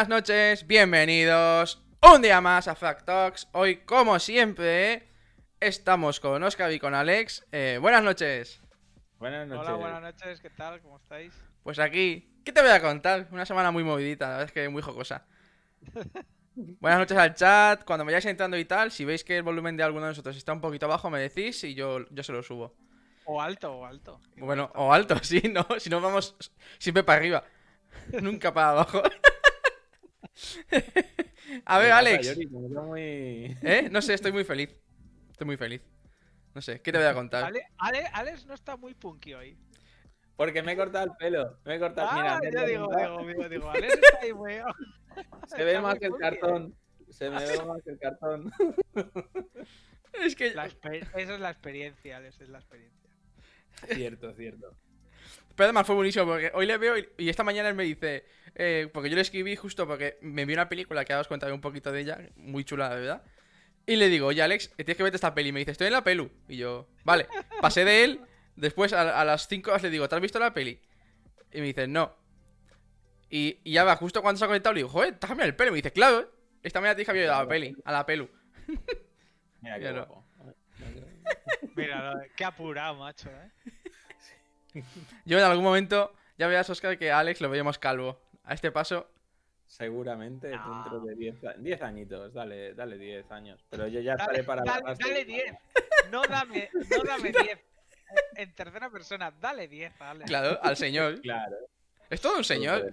Buenas noches, bienvenidos un día más a Fact Talks. Hoy, como siempre, estamos con Oscar y con Alex. Eh, buenas noches. Buenas noches. Hola, buenas noches, ¿qué tal? ¿Cómo estáis? Pues aquí, ¿qué te voy a contar? Una semana muy movidita, la verdad es que muy jocosa. Buenas noches al chat, cuando me vayáis entrando y tal, si veis que el volumen de alguno de nosotros está un poquito bajo, me decís y yo, yo se lo subo. O alto, o alto. Bueno, o alto, sí, no, si no vamos siempre para arriba, nunca para abajo. A ver, ¿Qué pasa, Alex, Yori? Muy- ¿eh? No sé, estoy muy feliz. Estoy muy feliz. No sé, ¿qué te voy a contar? Ale- Ale- Alex no está muy punky hoy. Porque me he cortado el pelo. Me he cortado. Mira, Ah, yo digo, digo, digo, digo, Alex está ahí, weón. Se ve más que el punky. cartón. Se me ve más que el cartón. Es que... La Esa es la experiencia, Alex, es la experiencia. cierto, cierto. Pero además fue buenísimo porque hoy le veo y, y esta mañana él me dice, eh, porque yo le escribí justo porque me vi una película que ahora os contaré un poquito de ella, muy chula, la verdad. Y le digo, oye Alex, tienes que verte esta peli. Y me dice, estoy en la pelu. Y yo, vale, pasé de él, después a, a las 5 horas le digo, ¿te has visto la peli? Y me dice, no. Y, y ya va, justo cuando se ha conectado le digo, joder, has cambiado el pelo. Y me dice, claro, esta mañana te dije que había ido a la peli, a la pelu. Mira qué. Mira, qué apurado, macho, ¿eh? Yo en algún momento, ya veas, Oscar, que a Alex lo veíamos calvo. A este paso, Seguramente No. dentro de 10 a- 10 añitos. Dale, dale 10 años. Pero yo ya Dale, estaré para la dale, base. dale 10. No dame, no dame 10. En tercera persona, dale 10, Alex. claro, al señor. Claro. Es todo un señor.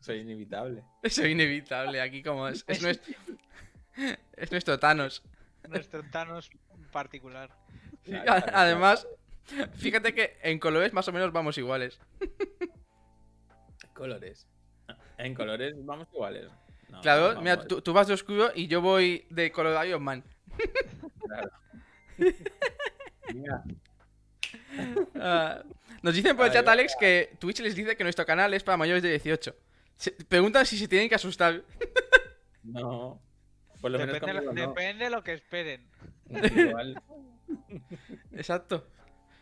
Soy inevitable. Es inevitable aquí como es. Es nuestro, es nuestro Thanos. Nuestro Thanos particular. Claro, claro, Además, fíjate que en colores más o menos vamos iguales. Colores. En colores vamos iguales. No, Claro, no mira, tú, tú vas de oscuro y yo voy de color Iron Man. claro. Mira, Ah, nos dicen por el chat. Alex, que Twitch les dice que nuestro canal es para mayores de 18. Se- preguntan si se tienen que asustar. no. Por lo menos Depende, conmigo no. depende de lo que esperen. Igual. Exacto.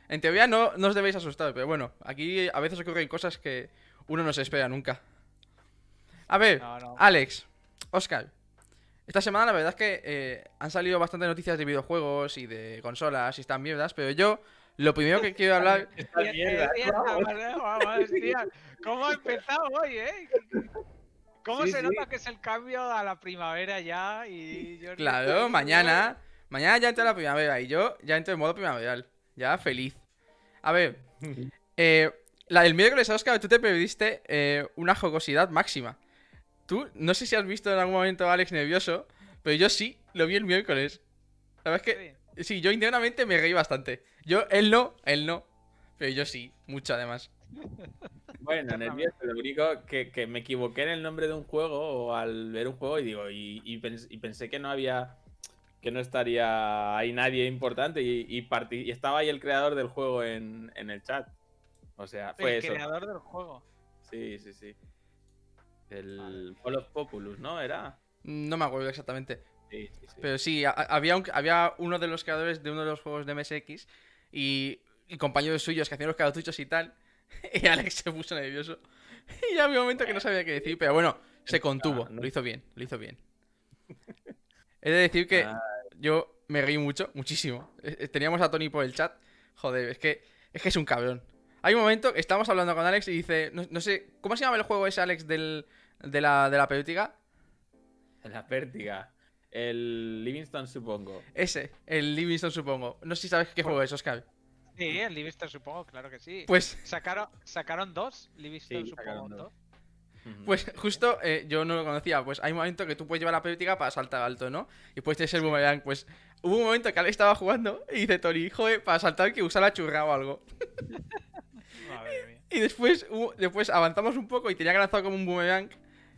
En teoría no, no os debéis asustar, pero bueno, aquí a veces ocurren cosas que uno no se espera nunca. A ver, No, no. Alex, Oscar, esta semana la verdad es que eh, han salido bastantes noticias de videojuegos y de consolas y están mierdas, pero yo lo primero que quiero hablar... Esta Bien, mierda, bien, vamos. vamos, vamos, tío. ¿Cómo ha empezado hoy, eh? ¿Cómo Sí, se sí. nota que es el cambio a la primavera ya? Y yo Claro, mañana, mañana ya entra la primavera y yo ya entro en modo primaveral, ya feliz. A ver, eh, la, el miércoles, Oscar, tú te perdiste eh, una jocosidad máxima. Tú, no sé si has visto en algún momento a Alex nervioso, pero yo sí, lo vi el miércoles. La verdad es que, sí, yo internamente me reí bastante. Yo, él no, él no, pero yo sí, mucho además. Bueno, nervioso. Lo único que, que me equivoqué en el nombre de un juego o al ver un juego y digo, y, y pens- y pensé que no había, que no estaría ahí nadie importante y, y, parti- y estaba ahí el creador del juego en, en el chat. O sea, fue el eso. creador del juego. Sí, sí, sí. El Fall of Populus, ¿no? Era. No me acuerdo exactamente. Sí, sí, sí. Pero sí, había, un- había uno de los creadores de uno de los juegos de MSX y, y compañeros suyos que hacían los cartuchos y tal. Y Alex se puso nervioso. Y había un momento que no sabía qué decir, pero bueno, se contuvo. Lo hizo bien, lo hizo bien. He de decir que Ah. yo me reí mucho, muchísimo. Eh, eh, Teníamos a Tony por el chat. Joder, es que es, que es un cabrón. Hay un momento que estamos hablando con Alex y dice, no, no sé, ¿cómo se llama el juego ese, Alex, del, de, la, de la pelítica? La pértiga. El Livingston, supongo. Ese, el Livingston, supongo. No sé si sabes qué juego es, Oscar. Sí, el Livingston supongo, claro que sí. Pues Sacaron, sacaron dos, Livingston Sí, supongo sacaron dos. Pues justo eh, yo no lo conocía, pues hay un momento que tú puedes llevar la película para saltar alto, ¿no? Y puedes tener el boomerang, pues hubo un momento que Alex estaba jugando y dice Tori, joder, para saltar que usar la churra o algo. Madre mía. Y después, hubo- después avanzamos un poco y tenía que lanzar como un boomerang.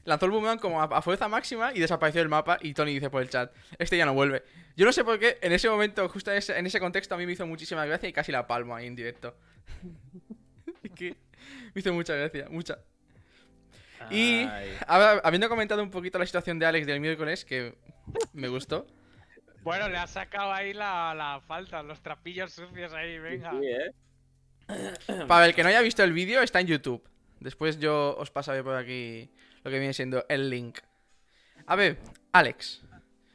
Lanzó el boomerang como a, a fuerza máxima y desapareció el mapa y Tony dice por el chat, este ya no vuelve. Yo no sé por qué, en ese momento, justo en ese, en ese contexto a mí me hizo muchísima gracia y casi la palmo ahí en directo. Que me hizo mucha gracia, mucha. Y habiendo comentado un poquito la situación de Alex del miércoles, que me gustó. Bueno, le ha sacado ahí la, la falta, los trapillos sucios ahí, venga. Sí, ¿eh? Para el que no haya visto el vídeo, está en YouTube. Después yo os pasaré por aquí lo que viene siendo el link. A ver, Alex.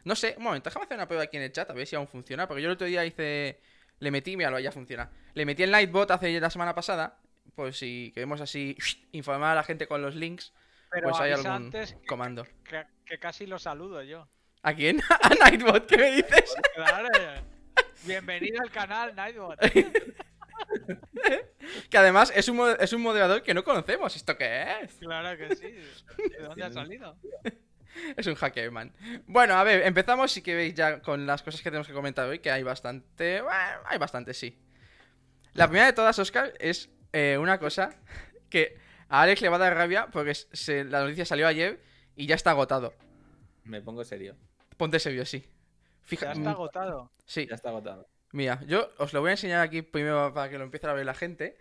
No sé, un momento, déjame hacer una prueba aquí en el chat a ver si aún funciona. Porque yo el otro día hice. Le metí, mira, ya funciona. Le metí el Nightbot hace la semana pasada. Pues si queremos así informar a la gente con los links, Pero pues hay algún que, comando. que- que casi lo saludo yo. ¿A quién? ¿A Nightbot? ¿Qué me dices? Claro. Bienvenido al canal Nightbot. Que además es un, es un moderador que no conocemos. ¿Esto qué es? Claro que sí. ¿De dónde ha salido? Es un hackerman. Bueno, a ver, empezamos si queréis ya con las cosas que tenemos que comentar hoy, que hay bastante... Bueno, hay bastante, sí. La primera de todas, Oscar, es eh, una cosa que a Alex le va a dar rabia porque se- la noticia salió ayer y ya está agotado. Me pongo serio. Ponte serio, sí. Ya Fija, está mm, agotado. sí, Ya está agotado. mira, yo os lo voy a enseñar aquí primero para que lo empiece a ver la gente.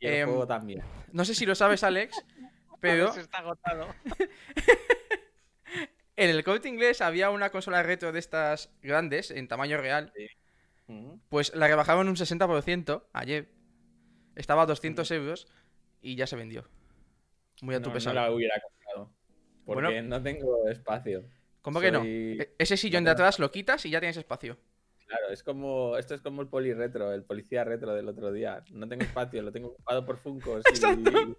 Y el Em, juego también. No sé si lo sabes, Alex, pero Alex está agotado. en el corte inglés había una consola retro de estas grandes, en tamaño real. Pues la rebajaron un 60% ayer. Estaba a 200 euros y ya se vendió. Muy a tu No, pesar. no la hubiera comprado. Porque Bueno. no tengo espacio. ¿Cómo que no? E- Ese sillón de atrás lo quitas y ya tienes espacio. Claro, es como. Esto es como el poli retro, el policía retro del otro día. No tengo espacio, lo tengo ocupado por Funkos y, Exacto.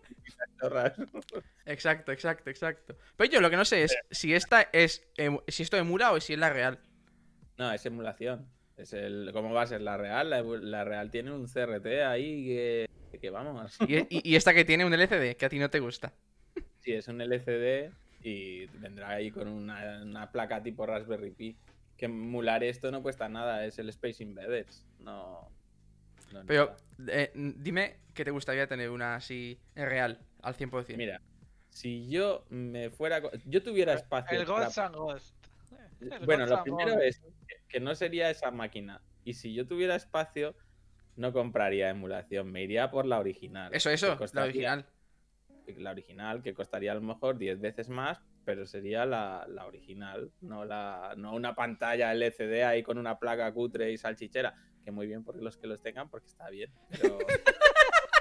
y. Exacto, exacto, exacto. Pero yo lo que no sé es si esta es si esto emula o si es la real. No, es emulación. Es el, ¿Cómo va a ser la real? La, la real tiene un CRT ahí que, que vamos. Y, y- y esta que tiene un LCD, que a ti no te gusta. Sí, es un LCD y vendrá ahí con una, una placa tipo Raspberry Pi. Que emular esto no cuesta nada, es el Space Embedded. No. Pero eh, dime que te gustaría tener una así en real, al 100%. Mira, si yo me fuera. Yo tuviera espacio. El para- Ghost and Ghost. El Bueno, lo primero es que- no sería esa máquina. Y si yo tuviera espacio, no compraría emulación. Me iría por la original. Eso, eso, la original. La original, que costaría a lo mejor 10 veces más, pero sería la, la original, no, la, no una pantalla LCD ahí con una placa cutre y salchichera. Que muy bien por los que los tengan, porque está bien. Pero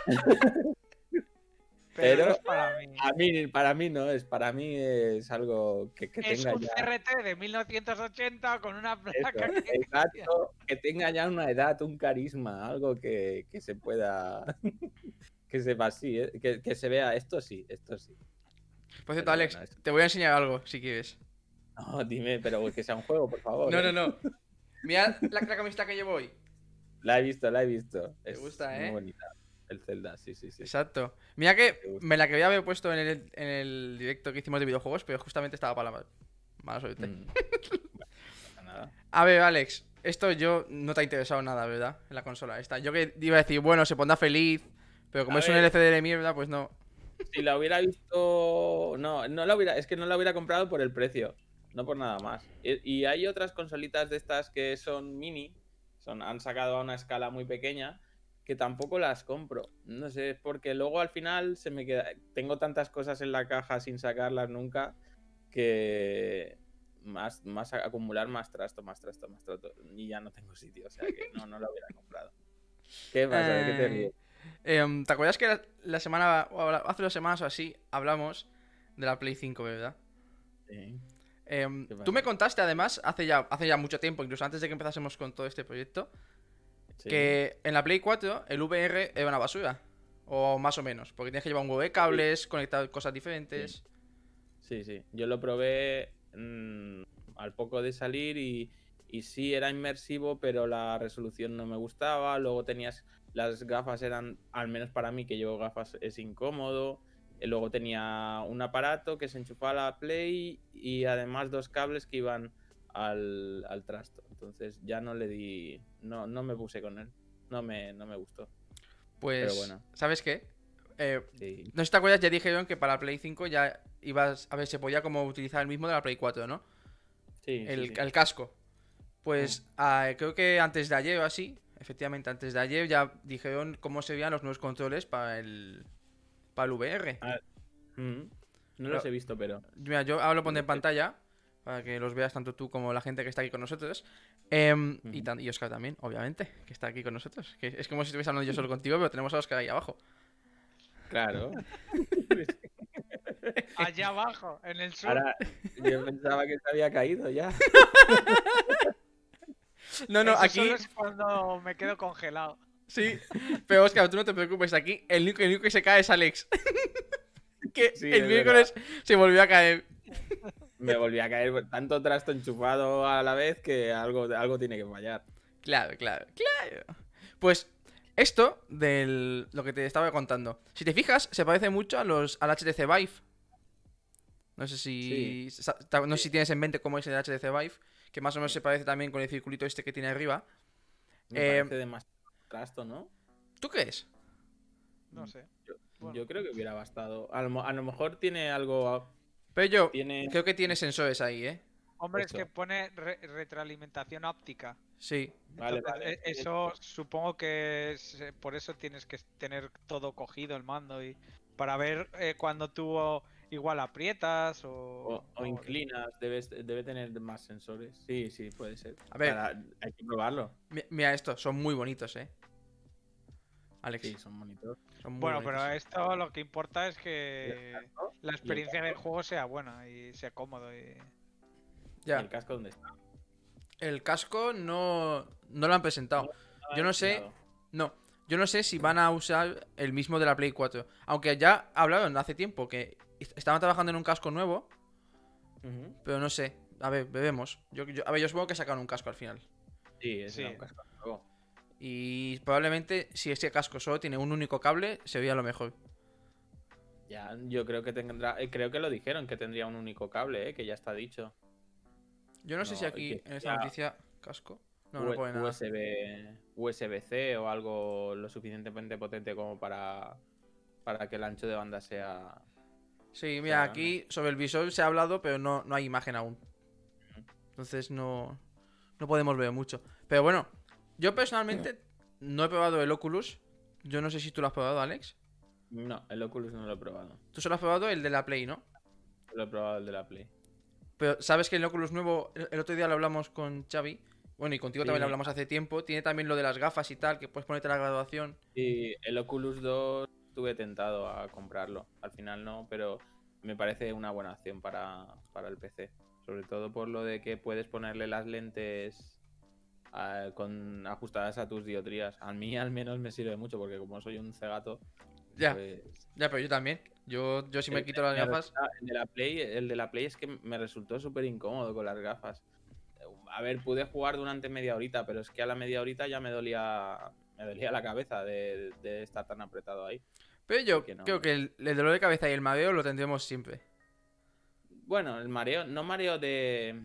Pero, para mí. a mí, para mí no es. Para mí es algo que, que Es tenga un ya. CRT de 1980 con una Eso, placa que... exacto, que tenga ya una edad, un carisma, algo que, que se pueda. que sepa así, ¿eh? que, que se vea esto sí, esto sí. Por cierto, Pero Alex, te voy a enseñar algo si quieres. No, dime, pero que sea un juego, por favor. No, ¿eh? no, no. Mira la, la camiseta que llevo hoy. La he visto, la he visto. Te Es gusta, muy ¿eh? bonita. El Zelda, sí, sí, sí. Exacto. Mira que Me la quería haber puesto en el, en el directo que hicimos de videojuegos, pero justamente estaba para la mal- mala suerte. Mm. Bueno. A ver, Alex, esto yo no te ha interesado nada, ¿verdad? En la consola esta. Yo que iba a decir, bueno, se pondrá feliz, pero como A es un. LCD de mierda, pues no. Si la hubiera visto. No, no la hubiera. Es que no la hubiera comprado por el precio. No por nada más. Y, y hay otras consolitas de estas que son mini. Son, han sacado a una escala muy pequeña. Que tampoco las compro. No sé, porque luego al final se me queda. Tengo tantas cosas en la caja sin sacarlas nunca. Que. Más, más acumular más trasto, más trasto, más trasto. Y ya no tengo sitio. O sea que no, no la hubiera comprado. ¿Qué pasa? ¿De qué te Eh, ríes? em, ¿Te acuerdas que la, la semana, hace dos semanas o así, hablamos de la Play 5, ¿verdad? Sí. Em, ¿Qué tú me contaste además, hace ya, hace ya mucho tiempo, incluso antes de que empezásemos con todo este proyecto, Sí. que en la Play 4 el VR era una basura. O más o menos, porque tienes que llevar un huevo de cables, conectar cosas diferentes. Sí, sí. Yo lo probé mm, al poco de salir y, y sí era inmersivo, pero la resolución no me gustaba. Luego tenías las gafas eran, al menos para mí que llevo gafas es incómodo. Eh, Luego tenía un aparato que se enchufaba a la Play y además dos cables que iban al, al trasto. Entonces ya no le di, no, no me puse con él. No me, no me gustó. Pues, Pero bueno. ¿sabes qué? Eh, Sí, no sé si te acuerdas, ya dijeron que para la Play 5 ya ibas, a ver, se podía como utilizar el mismo de la Play 4, ¿no? sí, el, sí. el casco. Pues ah, creo que antes de ayer o así, efectivamente, antes de ayer ya dijeron cómo se veían los nuevos controles para el, para el VR. Ah, Mm. No Pero- los he visto, pero... Mira, yo ahora lo pondré en pantalla para que los veas tanto tú como la gente que está aquí con nosotros. Em, y, tan- y Oscar también, obviamente, que está aquí con nosotros. Que es como si estuviese hablando yo solo contigo, pero tenemos a Oscar ahí abajo. Claro. Allá abajo, en el sur. Ahora, yo pensaba que se había caído ya. No, no, Eso aquí. solo es cuando me quedo congelado. Sí. Pero Oscar, tú no te preocupes, aquí el único, el único que se cae es Alex. que Sí, el es miércoles se volvió a caer. Me volví a caer tanto trasto enchufado a la vez que algo, algo tiene que fallar. Claro, claro, claro. Pues esto del lo que te estaba contando. Si te fijas, se parece mucho a los al HTC Vive. No sé si no sé si tienes en mente cómo es el HTC Vive, que más o menos se parece también con el circulito este que tiene arriba. Me Eh, parece demasiado trasto, ¿no? ¿Tú qué es? No sé. Bueno. Yo creo que hubiera bastado. A lo, a lo mejor tiene algo. Pero yo Tiene. creo que tiene sensores ahí, ¿eh? Hombre, es que pone re- retroalimentación óptica. Sí. Vale, Entonces, vale. e- Eso supongo que es- eh, por eso tienes que tener todo cogido el mando y para ver eh, cuando tú igual aprietas o, O, o inclinas, debes, debe tener más sensores. Sí, sí, puede ser. A ver. Para- hay que probarlo. Mi- Mira esto, son muy bonitos, ¿eh? Alex, Sí, son muy Bueno, pero bonitos. esto lo que importa es que la experiencia del juego sea buena y sea cómodo. Y... Ya. ¿El casco dónde está? El casco no, no lo han presentado. Yo no sé-. No, yo no sé si van a usar el mismo de la Play 4. Aunque ya hablaron hace tiempo que est- estaban trabajando en un casco nuevo, pero no sé. A ver, bebemos. Yo, yo- a ver, yo supongo que sacan un casco al final. Sí, es Sí. un casco nuevo. Y probablemente si ese casco solo tiene un único cable, sería lo mejor. Ya, yo creo que tendrá. eh, creo que lo dijeron que tendría un único cable, eh, que ya está dicho. Yo no, sé si aquí en esta noticia casco. No, no pone nada. USB, USB-C o algo lo suficientemente potente como para, para que el ancho de banda sea. Sí, mira, aquí sobre el visor se ha hablado, pero no, no hay imagen aún. Entonces no, no podemos ver mucho. Pero bueno, yo personalmente no he probado el Oculus. Yo no sé si tú lo has probado, Alex. No, el Oculus no lo he probado. Tú solo has probado el de la Play, ¿no? Lo he probado el de la Play. Pero sabes que el Oculus nuevo, el otro día lo hablamos con Xavi. Bueno, y contigo también Sí. lo hablamos hace tiempo. Tiene también lo de las gafas y tal, que puedes ponerte la graduación. Y el Oculus 2 estuve tentado a comprarlo. Al final no, pero me parece una buena opción para, para el PC. Sobre todo por lo de que puedes ponerle las lentes ah, con, ajustadas a tus diotrías. A mí al menos me sirve mucho porque como soy un cegato, Ya, pues ya, pero yo también. Yo, yo si me El- quito las gafas. El de la Play, el de la Play es que me resultó súper incómodo con las gafas. A ver, pude jugar durante media horita, pero es que a la media horita ya me dolía, me dolía la cabeza de, de estar tan apretado ahí. Pero yo que no. creo que el, el dolor de cabeza y el mareo lo tendremos siempre. Bueno, el mareo, no mareo de.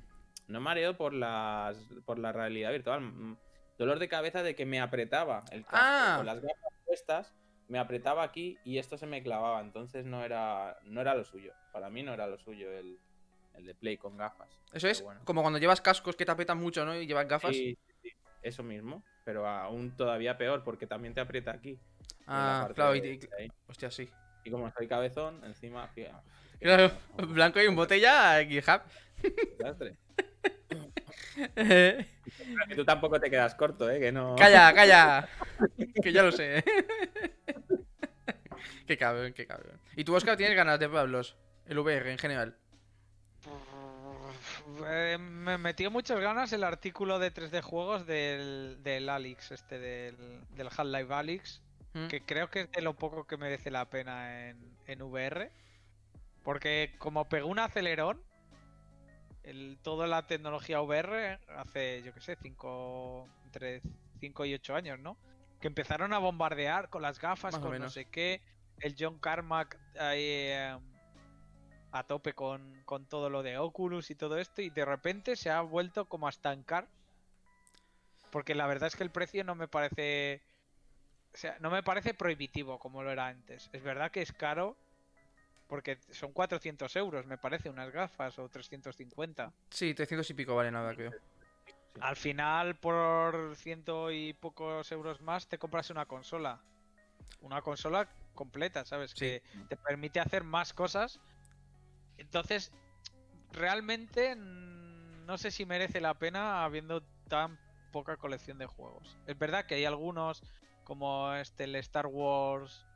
No mareo por las. por la realidad virtual. mm, Dolor de cabeza de que me apretaba el casco. Ah. Con las gafas puestas, me apretaba aquí y esto se me clavaba. Entonces no era. no era lo suyo. Para mí no era lo suyo el, el de play con gafas. Eso es bueno. como cuando llevas cascos que te aprietan mucho, ¿no? Y llevas gafas. Sí, eso mismo, pero aún todavía peor porque también te aprieta aquí. ah, claro, y, de- hostia, sí. Y como soy cabezón, encima, Claro, blanco y un botella, GitHub. Y tú tampoco te quedas corto, ¿eh? Que no... calla, calla. que ya lo sé. qué cabrón, qué cabrón. ¿Y tú, Oscar, tienes ganas de probarlos? El VR en general. Eh, me metió muchas ganas el artículo de 3D juegos del, del Alix, este del, del Half-Life Alix, ¿Mm? que creo que es de lo poco que merece la pena en, en VR. Porque como pegó un acelerón, el, toda la tecnología VR hace, yo que sé, cinco, entre 5 y 8 años, ¿no? Que empezaron a bombardear con las gafas, Más con no sé qué. El John Carmack ahí, eh, a tope con, con todo lo de Oculus y todo esto, y de repente se ha vuelto como a estancar. Porque la verdad es que el precio no me parece. O sea, no me parece prohibitivo como lo era antes. Es verdad que es caro. Porque son 400 euros, me parece, unas gafas, o 350. Sí, 300 y pico vale nada, creo. Al final, por ciento y pocos euros más, te compras una consola. Una consola completa, ¿sabes? Sí. Que te permite hacer más cosas. Entonces, realmente mm, no sé si merece la pena habiendo tan poca colección de juegos. Es verdad que hay algunos, como este, el Star Wars,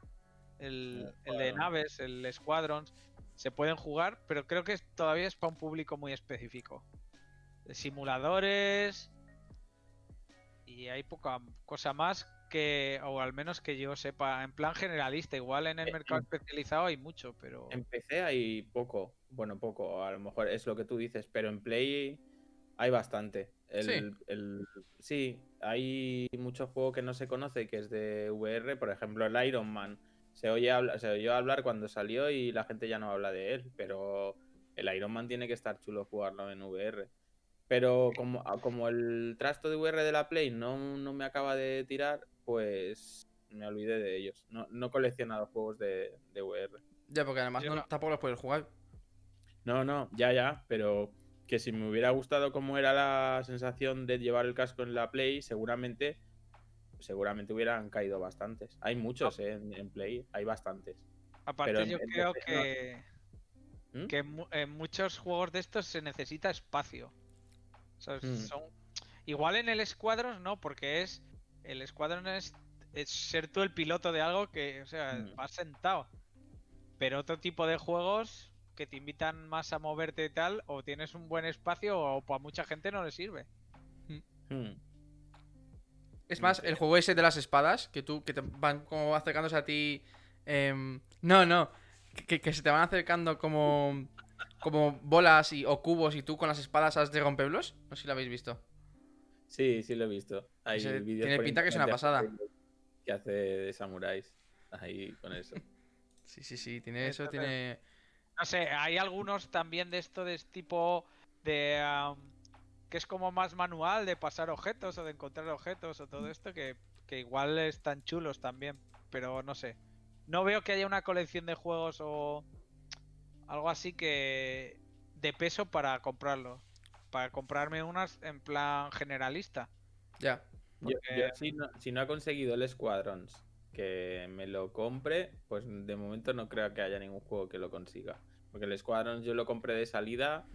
el, el de naves, el Squadrons, se pueden jugar, pero creo que todavía es para un público muy específico. Simuladores. Y hay poca cosa más que, o al menos que yo sepa, en plan generalista. Igual en el Eh, mercado en- especializado hay mucho, pero. En PC hay poco, bueno, poco, a lo mejor es lo que tú dices, pero en Play hay bastante. El, Sí. el- sí, hay mucho juego que no se conoce, que es de VR, por ejemplo el Iron Man. Se, oye habla- se oyó hablar cuando salió y la gente ya no habla de él, pero el Iron Man tiene que estar chulo jugarlo en VR. Pero como, a- como el trasto de VR de la Play no, no me acaba de tirar, pues me olvidé de ellos. No, no he coleccionado juegos de, de VR. Ya, porque además no- tampoco los puedes jugar. No, no, ya, ya, pero que si me hubiera gustado cómo era la sensación de llevar el casco en la Play, seguramente, seguramente hubieran caído bastantes. Hay muchos eh, en, en Play, hay bastantes. Aparte, pero yo en creo que. ¿Mm? que en, mu- en muchos juegos de estos se necesita espacio. O sea, Mm. son... Igual en el Squadrons no, porque es. El Squadron es, es ser tú el piloto de algo que, o sea, Mm. vas sentado. Pero otro tipo de juegos que te invitan más a moverte y tal, o tienes un buen espacio o para mucha gente no le sirve. Hmm. Es más, el juego ese de las espadas, que tú, que te van como acercándose a ti. em, no, no. Que, que se te van acercando como. Como bolas y, o cubos y tú con las espadas has de romperlos. No sé si lo habéis visto. Sí, sí lo he visto. Hay Ese tiene pinta que es una pasada. Que hace de samuráis. Ahí con eso. Sí, sí, sí. Tiene eso, tiene. No sé, hay algunos también de esto de este tipo de que es como más manual de pasar objetos o de encontrar objetos o todo esto que, que igual están chulos también, pero no sé. No veo que haya una colección de juegos o algo así que de peso para comprarlo. Para comprarme unas en plan generalista. Ya. Yo, Porque- yo si, no, si no ha conseguido el Squadrons que me lo compre, pues de momento no creo que haya ningún juego que lo consiga. Porque el Squadrons yo lo compré de salida,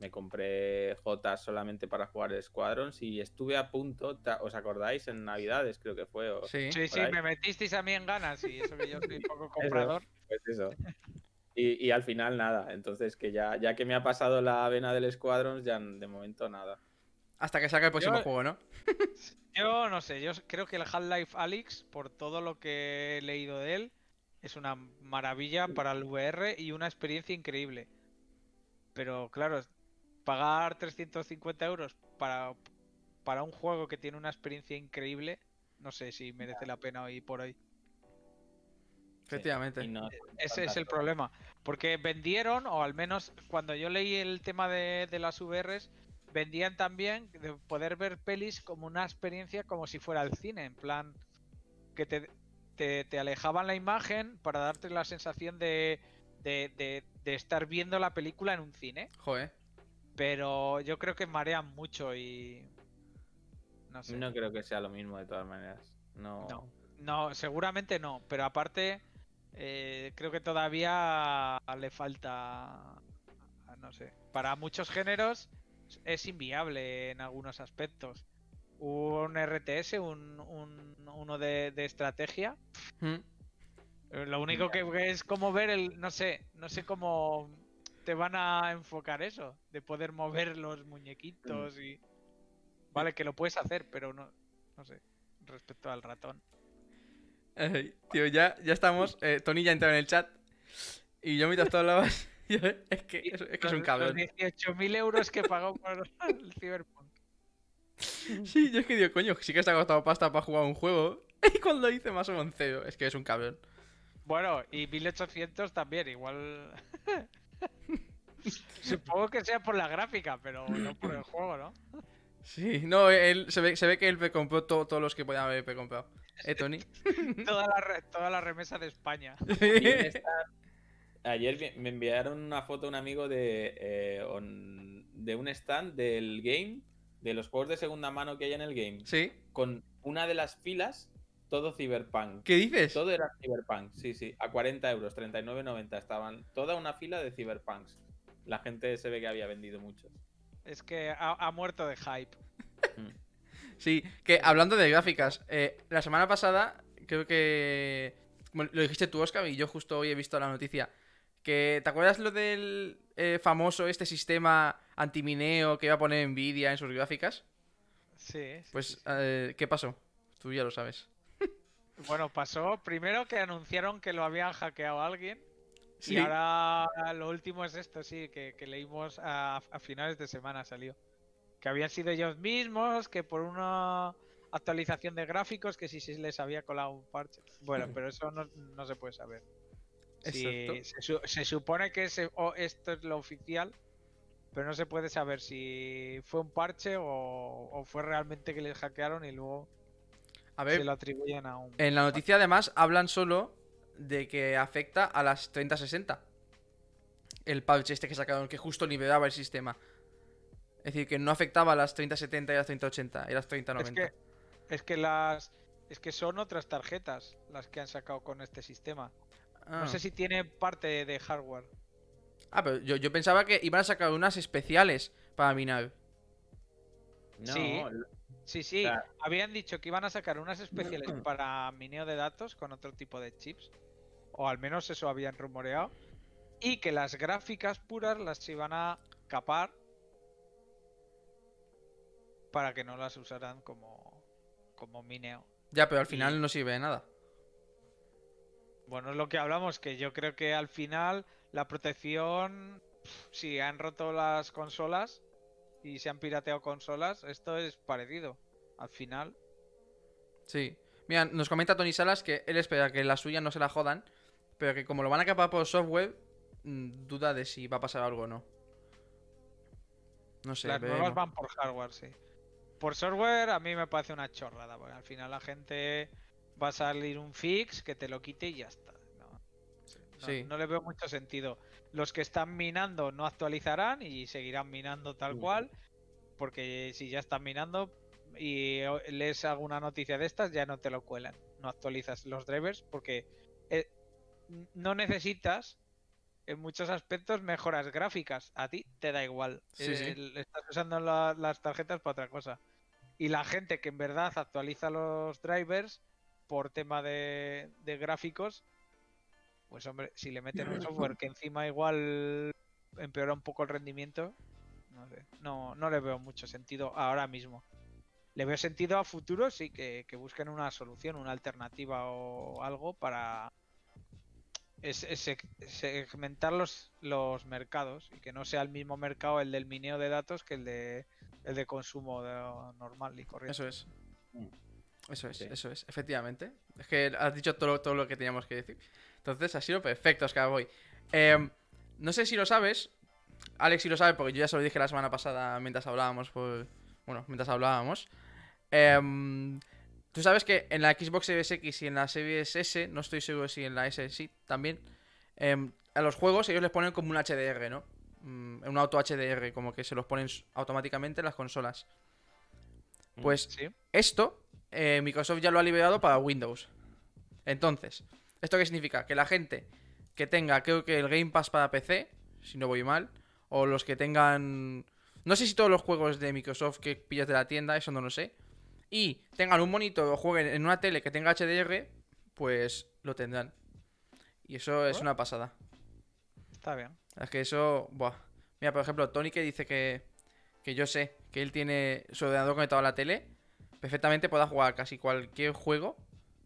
me compré J solamente para jugar el Squadrons y estuve a punto, ¿os acordáis? En Navidades creo que fue. o- Sí. Sí, me metisteis a mí en ganas y eso que yo soy poco comprador. Pues eso. Y, y al final nada, entonces que ya, ya que me ha pasado la vena del Squadrons, ya de momento nada. Hasta que salga el próximo Yo- juego, ¿no? Yo no sé, yo creo que el Half-Life Alyx, por todo lo que he leído de él, es una maravilla para el VR y una experiencia increíble. Pero claro, pagar 350 euros para, para un juego que tiene una experiencia increíble, no sé si merece la pena hoy por hoy. Efectivamente. No- Ese es el problema. Porque vendieron, o al menos cuando yo leí el tema de, de las VRs, vendían también de poder ver pelis como una experiencia como si fuera el cine. En plan, que te, te, te alejaban la imagen para darte la sensación de, de, de- de estar viendo la película en un cine. Joder. Pero yo creo que marean mucho y. No sé. no creo que sea lo mismo de todas maneras. No. No. No, seguramente no, pero aparte eh, creo que todavía le falta, no sé, para muchos géneros es inviable en algunos aspectos. Un RTS, un, un- uno de, de estrategia, Mm. eh, lo único que, que es como ver el, no sé, no sé cómo te van a enfocar eso, de poder mover los muñequitos y... Vale, que lo puedes hacer, pero no, no sé, respecto al ratón. Ay, tío, ya, ya estamos. Eh, Tony ya ha entrado en el chat. Y yo mientras tú hablabas. yo- es que es, es que es un cabrón. Los 18.000 euros que pagó por el Cyberpunk. Sí, yo es que digo, coño, sí que se ha costado pasta para jugar un juego. Y cuando dice más o menos es que es un cabrón. Bueno, y 1800 también, igual. Supongo que sea por la gráfica, pero no por el juego, ¿no? Sí, no, él, se, ve, se ve que él compró to- todos los que podían haber comprado. ¿Eh, Tony? Toda la, toda la remesa de España. Ayer me enviaron una foto un amigo de, eh, on- de un stand del game, de los juegos de segunda mano que hay en el game, ¿Sí? con una de las filas, todo Cyberpunk. ¿Qué dices? Todo era Cyberpunk, sí, sí, a 40 euros, 39,90 estaban toda una fila de Cyberpunks. La gente se ve que había vendido muchos. Es que ha, ha muerto de hype. Mm. Sí, que hablando de gráficas, eh, la semana pasada creo que bueno, lo dijiste tú, Oscar, y yo justo hoy he visto la noticia Que, ¿Te acuerdas lo del eh, famoso este sistema antimineo que iba a poner Nvidia en sus gráficas? Sí. sí, Pues, sí, sí. eh, ¿qué pasó? Tú ya lo sabes. Bueno, pasó primero que anunciaron que lo habían hackeado a alguien. Sí. Y ahora lo último es esto, sí, que, que leímos a, a finales de semana salió. Que habían sido ellos mismos, que por una actualización de gráficos, que sí, sí les había colado un parche. Bueno, pero eso no, no se puede saber. Si- se, se supone que ese- esto es lo oficial, pero no se puede saber si fue un parche o, o fue realmente que les hackearon y luego A se ver, lo atribuyen a un... en la noticia además hablan solo de que afecta a las 3060. El parche este que sacaron, que justo liberaba el sistema. Es decir, que no afectaba a las 3070 y las 3080, y las 3090. Es que, es que las. Es que son otras tarjetas las que han sacado con este sistema. Ah. No sé si tiene parte de hardware. Ah, pero yo, yo pensaba que iban a sacar unas especiales para minar. No, Sí. Sí, sí. Claro. Habían dicho que iban a sacar unas especiales para mineo de datos con otro tipo de chips. O al menos eso habían rumoreado. Y que las gráficas puras las iban a capar. Para que no las usaran como, como mineo. Ya, pero al final no sirve de nada. Bueno, es lo que hablamos, que yo creo que al final la protección, si han roto las consolas y se han pirateado consolas, esto es parecido. Al final, Sí. Mira, nos comenta Tony Salas que él espera que la suya no se la jodan, pero que como lo van a capar por software, mm, duda de si va a pasar algo o no. No sé, las nuevas van por hardware, sí. Por software a mí me parece una chorrada, porque al final la gente va a salir un fix que te lo quite y ya está. No, no- Sí. no le veo mucho sentido. Los que están minando no actualizarán y seguirán minando tal cual, porque si ya están minando y lees alguna noticia de estas, ya no te lo cuelan. No actualizas los drivers porque eh, no necesitas en muchos aspectos mejoras gráficas. A ti te da igual. Sí, sí. El- Estás usando la- las tarjetas para otra cosa. Y la gente que en verdad actualiza los drivers por tema de, de gráficos, pues hombre, si le meten un software que encima igual empeora un poco el rendimiento, no sé, no, no le veo mucho sentido ahora mismo. Le veo sentido a futuro, sí, que, que busquen una solución, una alternativa o algo para es- es- seg- segmentar los, los mercados y que no sea el mismo mercado el del mineo de datos que el de el de consumo de- normal y corriente. Eso es. Mm. Eso es, Sí. eso es, efectivamente. Es que has dicho todo, todo lo que teníamos que decir. Entonces ha sido perfecto, Oscar Eh, no sé si lo sabes. Alex sí lo sabe porque yo ya se lo dije la semana pasada mientras hablábamos. Por... Bueno, mientras hablábamos. Em, Tú sabes que en la Xbox Series X y en la Series S, no estoy seguro si en la S sí también, em, a los juegos ellos les ponen como un HDR, ¿no? Mm, un auto HDR, como que se los ponen automáticamente en las consolas. Pues Sí. esto eh, Microsoft ya lo ha liberado para Windows. Entonces, ¿esto qué significa? Que la gente que tenga, creo que el Game Pass para PC, si no voy mal, o los que tengan... No sé si todos los juegos de Microsoft que pillas de la tienda, eso no lo sé. Y tengan un monitor o jueguen en una tele que tenga HDR, pues lo tendrán. Y eso es una pasada. Está bien. Es que eso, buah. Mira, por ejemplo, Tony que dice que, que yo sé que él tiene su ordenador conectado a la tele, perfectamente pueda jugar casi cualquier juego.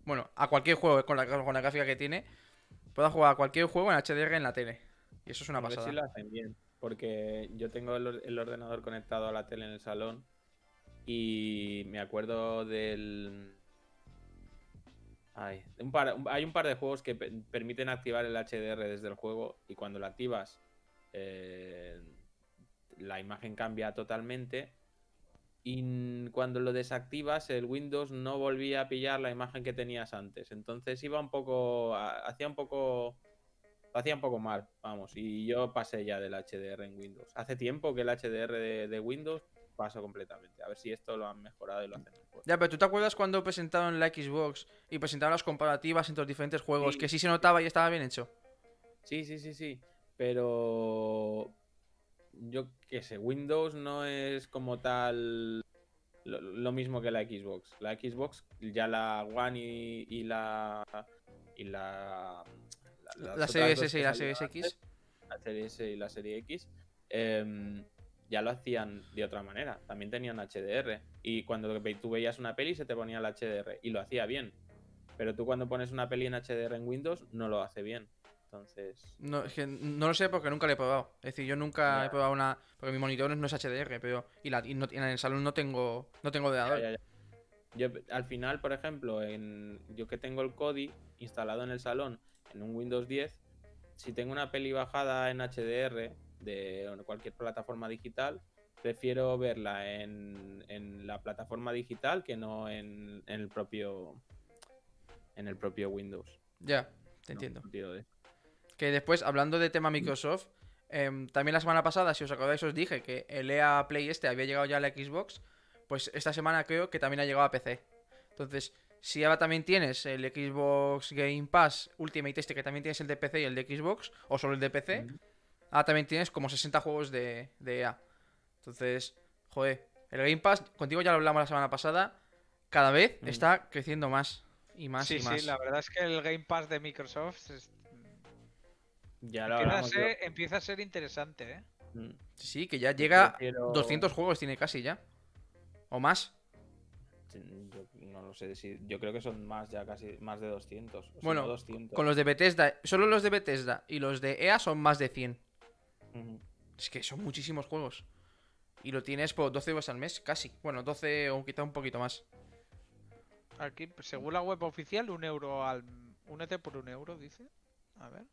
Bueno, a cualquier juego con la, con la gráfica que tiene, pueda jugar a cualquier juego en HDR en la tele. Y eso es una A ver pasada. si lo hacen bien. Porque yo tengo el, or- el ordenador conectado a la tele en el salón. Y me acuerdo del. Ay, un par- un- hay un par de juegos que pe- permiten activar el HDR desde el juego. Y cuando lo activas, eh, la imagen cambia totalmente. Y cuando lo desactivas, el Windows no volvía a pillar la imagen que tenías antes. Entonces iba un poco. Hacía un poco lo hacía un poco mal, vamos, y yo pasé ya del HDR en Windows. Hace tiempo que el HDR de, de Windows pasó completamente. A ver si esto lo han mejorado y lo hacen mejor. Ya, pero ¿tú te acuerdas cuando presentaron la Xbox y presentaron las comparativas entre los diferentes juegos? Sí. Que sí se notaba y estaba bien hecho. Sí, sí, sí, sí. Pero yo qué sé, Windows no es como tal lo, lo mismo que la Xbox. La Xbox, ya la One y, y la y la, la las La otras serie dos S y la salieron serie antes, X. la serie S y la serie X, em, ya lo hacían de otra manera. También tenían HDR. Y cuando tú veías una peli se te ponía el HDR y lo hacía bien. Pero tú cuando pones una peli en HDR en Windows no lo hace bien. Entonces, No, es que no lo sé porque nunca lo he probado. Es decir, yo nunca Ya. he probado una. Porque mi monitor no es HDR, pero. Y, la, y no- en el salón no tengo. No tengo ordenador. ya, ya. Yo, al final, por ejemplo, en, yo que tengo el Kodi instalado en el salón en un Windows 10, si tengo una peli bajada en HDR de cualquier plataforma digital, prefiero verla en, en la plataforma digital que no en, en el propio en el propio Windows. Ya, te No, entiendo. de- Que después, hablando de tema Microsoft, em, también la semana pasada, si os acordáis, os dije que el EA Play este había llegado ya a la Xbox. Pues esta semana creo que también ha llegado a PC. Entonces, si ahora también tienes el Xbox Game Pass Ultimate este, que también tienes el de PC y el de Xbox, o solo el de PC, ahora también tienes como 60 juegos de, de EA. Entonces, joder, el Game Pass, contigo ya lo hablamos la semana pasada, cada vez está creciendo más y más sí, y más. sí, la verdad es que el Game Pass de Microsoft es- Ya lo empieza, a yo- ser, empieza a ser interesante, ¿eh? Mm. Sí, sí, que ya llega Prefiero- 200 juegos, tiene casi ya. O más. Yo no lo sé si yo creo que son más ya casi más de 200. o si Bueno, no 200. Con los de Bethesda, solo los de Bethesda y los de EA son más de 100. Ujú. Es que son muchísimos juegos. Y lo tienes por 12 euros al mes, casi. Bueno, 12 o quizá un poquito más. Aquí, según la web oficial, un euro al. Únete por un euro, dice. A ver.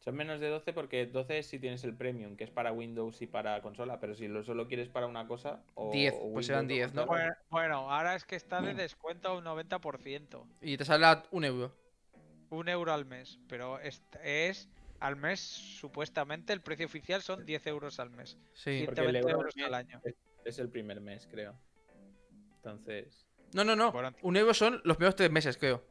Son menos de 12 porque 12 es si tienes el premium, que es para Windows y para consola, pero si lo solo quieres para una cosa o 10, o pues serán Windows o 10, ¿no? Bueno, bueno, ahora es que está de descuento a un 90%. Y te sale a un euro. Un euro al mes. Pero es, es al mes, supuestamente, el precio oficial son 10 euros al mes. Sí. Porque el 120 euro euros al año. es, es el primer mes, creo. Entonces, No, no, no. Un euro son los primeros tres meses, creo.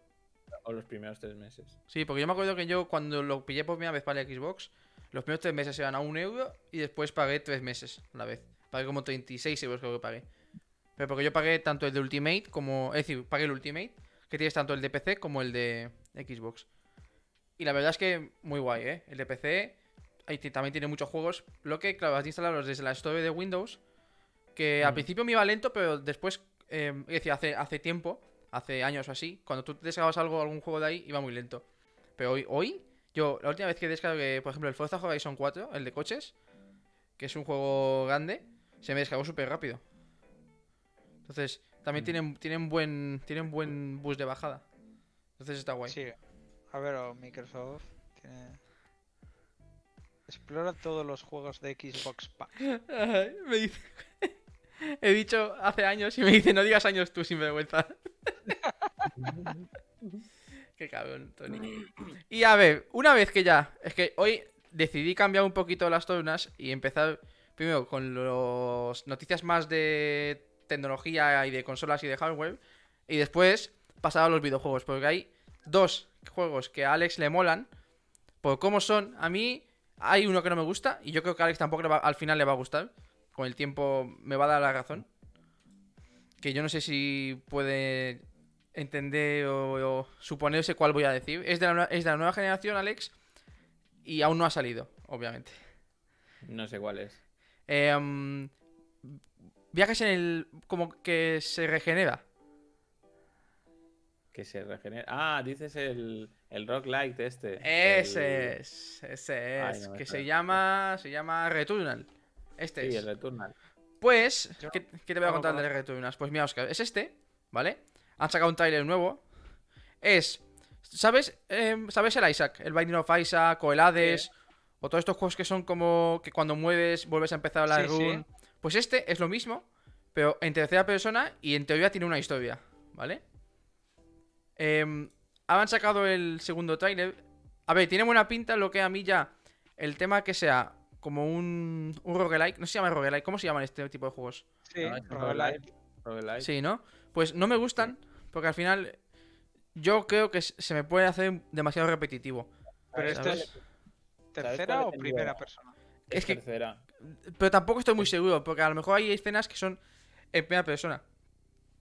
O los primeros tres meses. Sí, porque yo me acuerdo que yo cuando lo pillé por primera vez para el Xbox, los primeros tres meses eran a un euro y después pagué tres meses a la vez. Pagué como 36 euros creo que pagué. Pero porque yo pagué tanto el de Ultimate como... Es decir, pagué el Ultimate, que tienes tanto el de PC como el de Xbox. Y la verdad es que muy guay, ¿eh? El de PC ahí también tiene muchos juegos. Lo que, claro, has de instalarlos desde la Store de Windows. Que al Mm. principio me iba lento, pero después... eh, es decir, hace, hace tiempo, hace años o así, cuando tú te descargabas algo, algún juego de ahí, iba muy lento. Pero hoy, hoy yo, la última vez que descargué, por ejemplo, el Forza Horizon 4, el de coches, que es un juego grande, se me descargó súper rápido. Entonces, también Mm. tienen, tienen buen tienen buen bus de bajada. Entonces está guay. Sí. A ver, o Microsoft tiene. Explora todos los juegos de Xbox Pack. Ay, me dice... He dicho hace años y me dice, no digas años tú sin vergüenza. Qué cabrón, Tony. Y a ver, una vez que ya, es que hoy decidí cambiar un poquito las tornas y empezar primero con las noticias más de tecnología y de consolas y de hardware y después pasar a los videojuegos, porque hay dos juegos que a Alex le molan por cómo son. A mí hay uno que no me gusta y yo creo que a Alex tampoco va- al final le va a gustar. Con el tiempo me va a dar la razón. Que yo no sé si puede entender o, o suponerse cuál voy a decir. Es de, la, nue- es de la nueva generación, Alex, y aún no ha salido, obviamente. No sé cuál es. Em, viajes en el... como que se regenera. Que se regenera. Ah, dices el, el Rock Light este. Ese El- es, ese Ay, es. no que se llama, se llama Returnal. Este Sí, es. el Returnal. Pues, ¿qué, qué te voy a contar de Returnal? Pues mira, Oscar, es este, ¿vale? Han sacado un tráiler nuevo. Es, ¿sabes? Em, ¿Sabes el Isaac? El Binding of Isaac o el Hades. O todos estos juegos que son como que cuando mueves vuelves a empezar la Sí, sí. run. Pues este es lo mismo, pero en tercera persona y en teoría tiene una historia, ¿vale? Em, han sacado el segundo tráiler. A ver, tiene buena pinta lo que a mí ya. El tema que sea como un, un roguelike. No se llama roguelike. ¿Cómo se llaman este tipo de juegos? Sí, roguelike. roguelike. Sí, ¿no? Pues no me gustan. Porque al final. Yo creo que se me puede hacer demasiado repetitivo. Pero este ¿sabes? es tercera o primera persona. Es, Es que- tercera. Pero tampoco estoy muy seguro. Porque a lo mejor hay escenas que son en primera persona.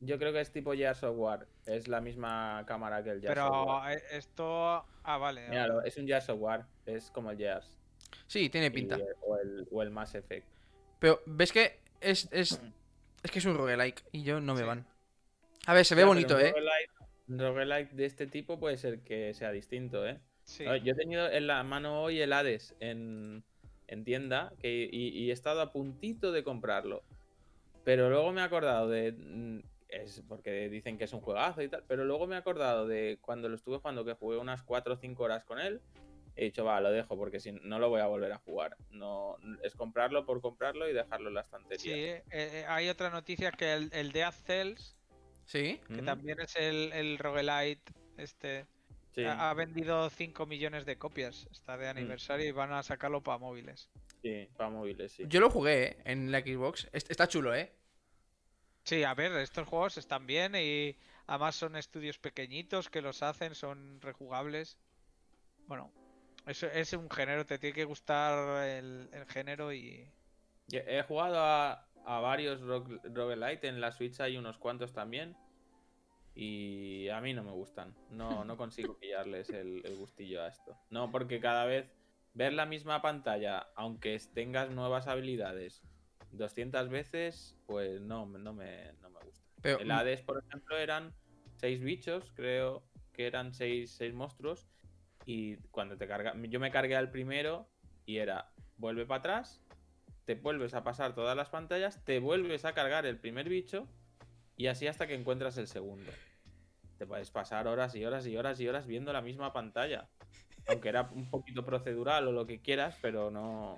Yo creo que es tipo Gears of War. Es la misma cámara que el Gears of Pero War. eh, esto. Ah, vale. Míralo, es un Gears of War. Es como el Gears. Sí, tiene y- pinta. o, el, o el Mass Effect. Pero, ¿ves que es, es, es que es un roguelike y yo no me Sí. van? A ver, se ve bonito, ¿eh? Un roguelike de este tipo puede ser que sea distinto, ¿eh? Sí. Ver, Yo he tenido en la mano hoy el Hades en, en tienda que, y, y he estado a puntito de comprarlo. Pero luego me he acordado de. mm, Es porque dicen que es un juegazo y tal. Pero luego me he acordado de cuando lo estuve jugando, que jugué unas 4 o 5 horas con él. He dicho, va, lo dejo porque si no lo voy a volver a jugar. No, es comprarlo por comprarlo y dejarlo en la estantería. Sí, eh, eh, hay otra noticia que el, el Death Cells, Sí. que Mm, también es el, el roguelite, este, sí. ha, ha vendido 5 millones de copias. Está Mm. de aniversario y van a sacarlo para móviles. Sí, para móviles, sí. Yo lo jugué ¿eh? en la Xbox. Est- Está chulo, ¿eh? Sí, a ver, estos juegos están bien y además son estudios pequeñitos que los hacen, son rejugables. Bueno, eso es un género, te tiene que gustar el, el género y... Yo He jugado a, a varios rogue- roguelite, en la Switch hay unos cuantos también. Y a mí no me gustan. No, no consigo pillarles el, el gustillo a esto. No, porque cada vez ver la misma pantalla, aunque tengas nuevas habilidades 200 veces, pues no, no, me, no me gusta. Pero, El Hades, por ejemplo, eran seis bichos, creo que eran seis, seis monstruos. Y cuando te carga, yo me cargué al primero y era vuelve para atrás, te vuelves a pasar todas las pantallas, te vuelves a cargar el primer bicho y así hasta que encuentras el segundo. Te puedes pasar horas y horas y horas y horas viendo la misma pantalla. Aunque era un poquito procedural o lo que quieras, pero no.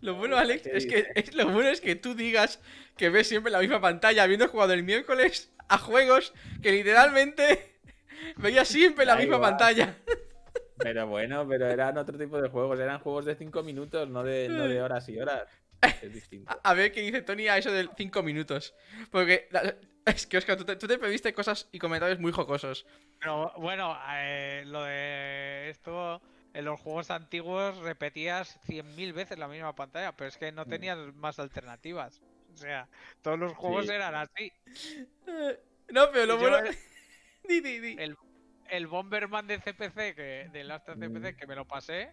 Lo bueno, Alex, ¿Qué es que es, lo bueno es que tú digas que ves siempre la misma pantalla, habiendo jugado el miércoles a juegos que literalmente veías siempre la misma pantalla. Pero bueno, pero eran otro tipo de juegos, eran juegos de 5 minutos, no de, no de horas y horas. Es distinto. A, a ver qué dice Tony a eso de 5 minutos. Porque la- es que, Oscar, tú te, tú te pediste cosas y comentarios muy jocosos. Pero bueno, eh, lo de esto, en los juegos antiguos repetías 100.000 veces la misma pantalla, pero es que no Mm. tenías más alternativas. O sea, todos los juegos Sí. eran así. No, pero lo Yo bueno. el- Di, di, di. el, el Bomberman de CPC, que, del Astra Mm. CPC, que me lo pasé,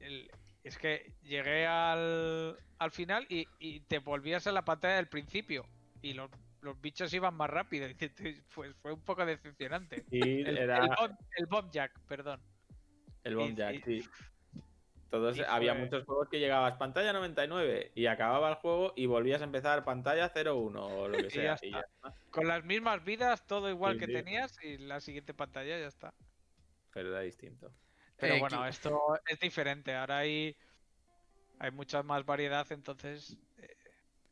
el- es que llegué al, al final y, y te volvías a la pantalla del principio y los, los bichos iban más rápido. y Pues fue un poco decepcionante. Y El, era el, bomb, el Bomb Jack, perdón. el Bomb Jack, sí. Todos, y había fue- muchos juegos que llegabas pantalla 99 y acababa el juego y volvías a empezar pantalla 01 o lo que Y sea. ya y está. ya está. Con las mismas vidas, todo igual Sí, que sí. tenías y la siguiente pantalla ya está. Pero era distinto. Pero Eh, bueno, esto es diferente. Ahora hay, hay mucha más variedad, entonces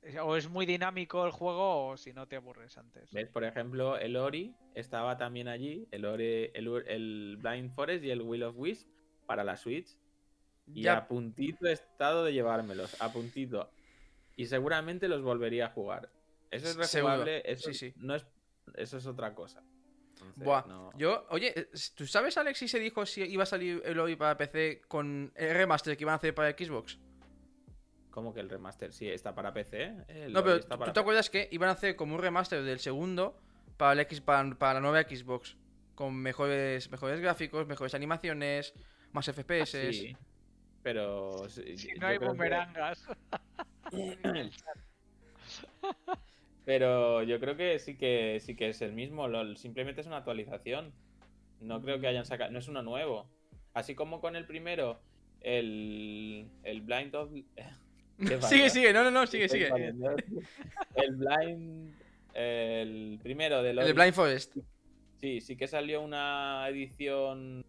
eh, o es muy dinámico el juego o si no te aburres antes. ¿Ves? Por ejemplo, el Ori estaba también allí, el Ori, el, el Blind Forest y el Will of Wisp para la Switch. Y Ya, a puntito he estado de llevármelos, a puntito. Y seguramente los volvería a jugar. Eso es rejugable, eso, sí, sí. No es, eso es otra cosa. Entonces, Buah, no- yo, oye, ¿tú sabes, Alex, si se dijo si iba a salir el hoy para PC con el remaster que iban a hacer para Xbox? ¿Cómo que el remaster? Sí, está para PC. ¿eh? El No, pero está ¿tú te acuerdas que iban a hacer como un remaster del segundo para, el X, para, para la nueva Xbox? Con mejores, mejores gráficos, mejores animaciones, más FPS. Sí, pero. Si no hay que- bumerangas. Pero yo creo que sí que sí que es el mismo. LOL. Simplemente es una actualización. No creo que hayan sacado. No es uno nuevo. Así como con el primero, el, el Blind of. Sigue, sigue, no, no, no, sigue, sigue. El Blind. El primero de El los. de Blind Forest. Sí, sí que salió una edición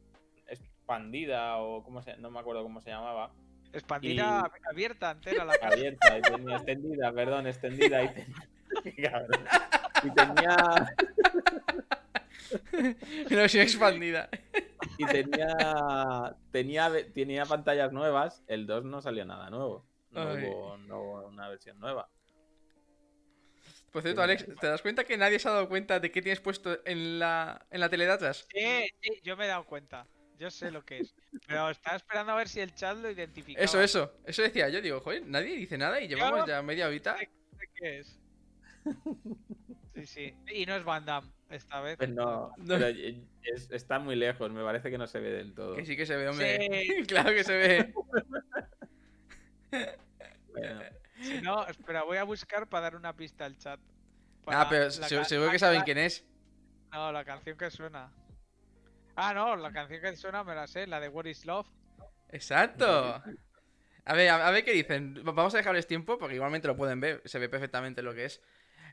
expandida o cómo se, no me acuerdo cómo se llamaba. Expandida, abierta, entera la. Abierta y tenía extendida, perdón, extendida y tenía. Y tenía No, sí, expandida. y tenía tenía tenía pantallas nuevas, el 2 no salió nada nuevo. No hubo, no hubo una versión nueva. Por cierto, Alex, ¿te das cuenta que nadie se ha dado cuenta de qué tienes puesto en la, en la tele de atrás? Sí, sí, yo me he dado cuenta. Yo sé lo que es. Pero estaba esperando a ver si el chat lo identificaba. Eso, eso. Eso decía yo. Digo, joder, nadie dice nada y llevamos Yo- ya media horita. qué es. Sí, sí. Y no es Van Damme esta vez. Pues no, No. pero es- está muy lejos, me parece que no se ve del todo. Que sí que se ve, hombre. Sí. claro que se ve. Bueno, Si no, espera, voy a buscar para dar una pista al chat. Ah, pero seguro que saben quién es. No, la canción que suena. Ah, no, la canción que suena me la sé, la de What is Love. Exacto. A ver, a, a ver qué dicen. Va- Vamos a dejarles tiempo porque igualmente lo pueden ver. Se ve perfectamente lo que es.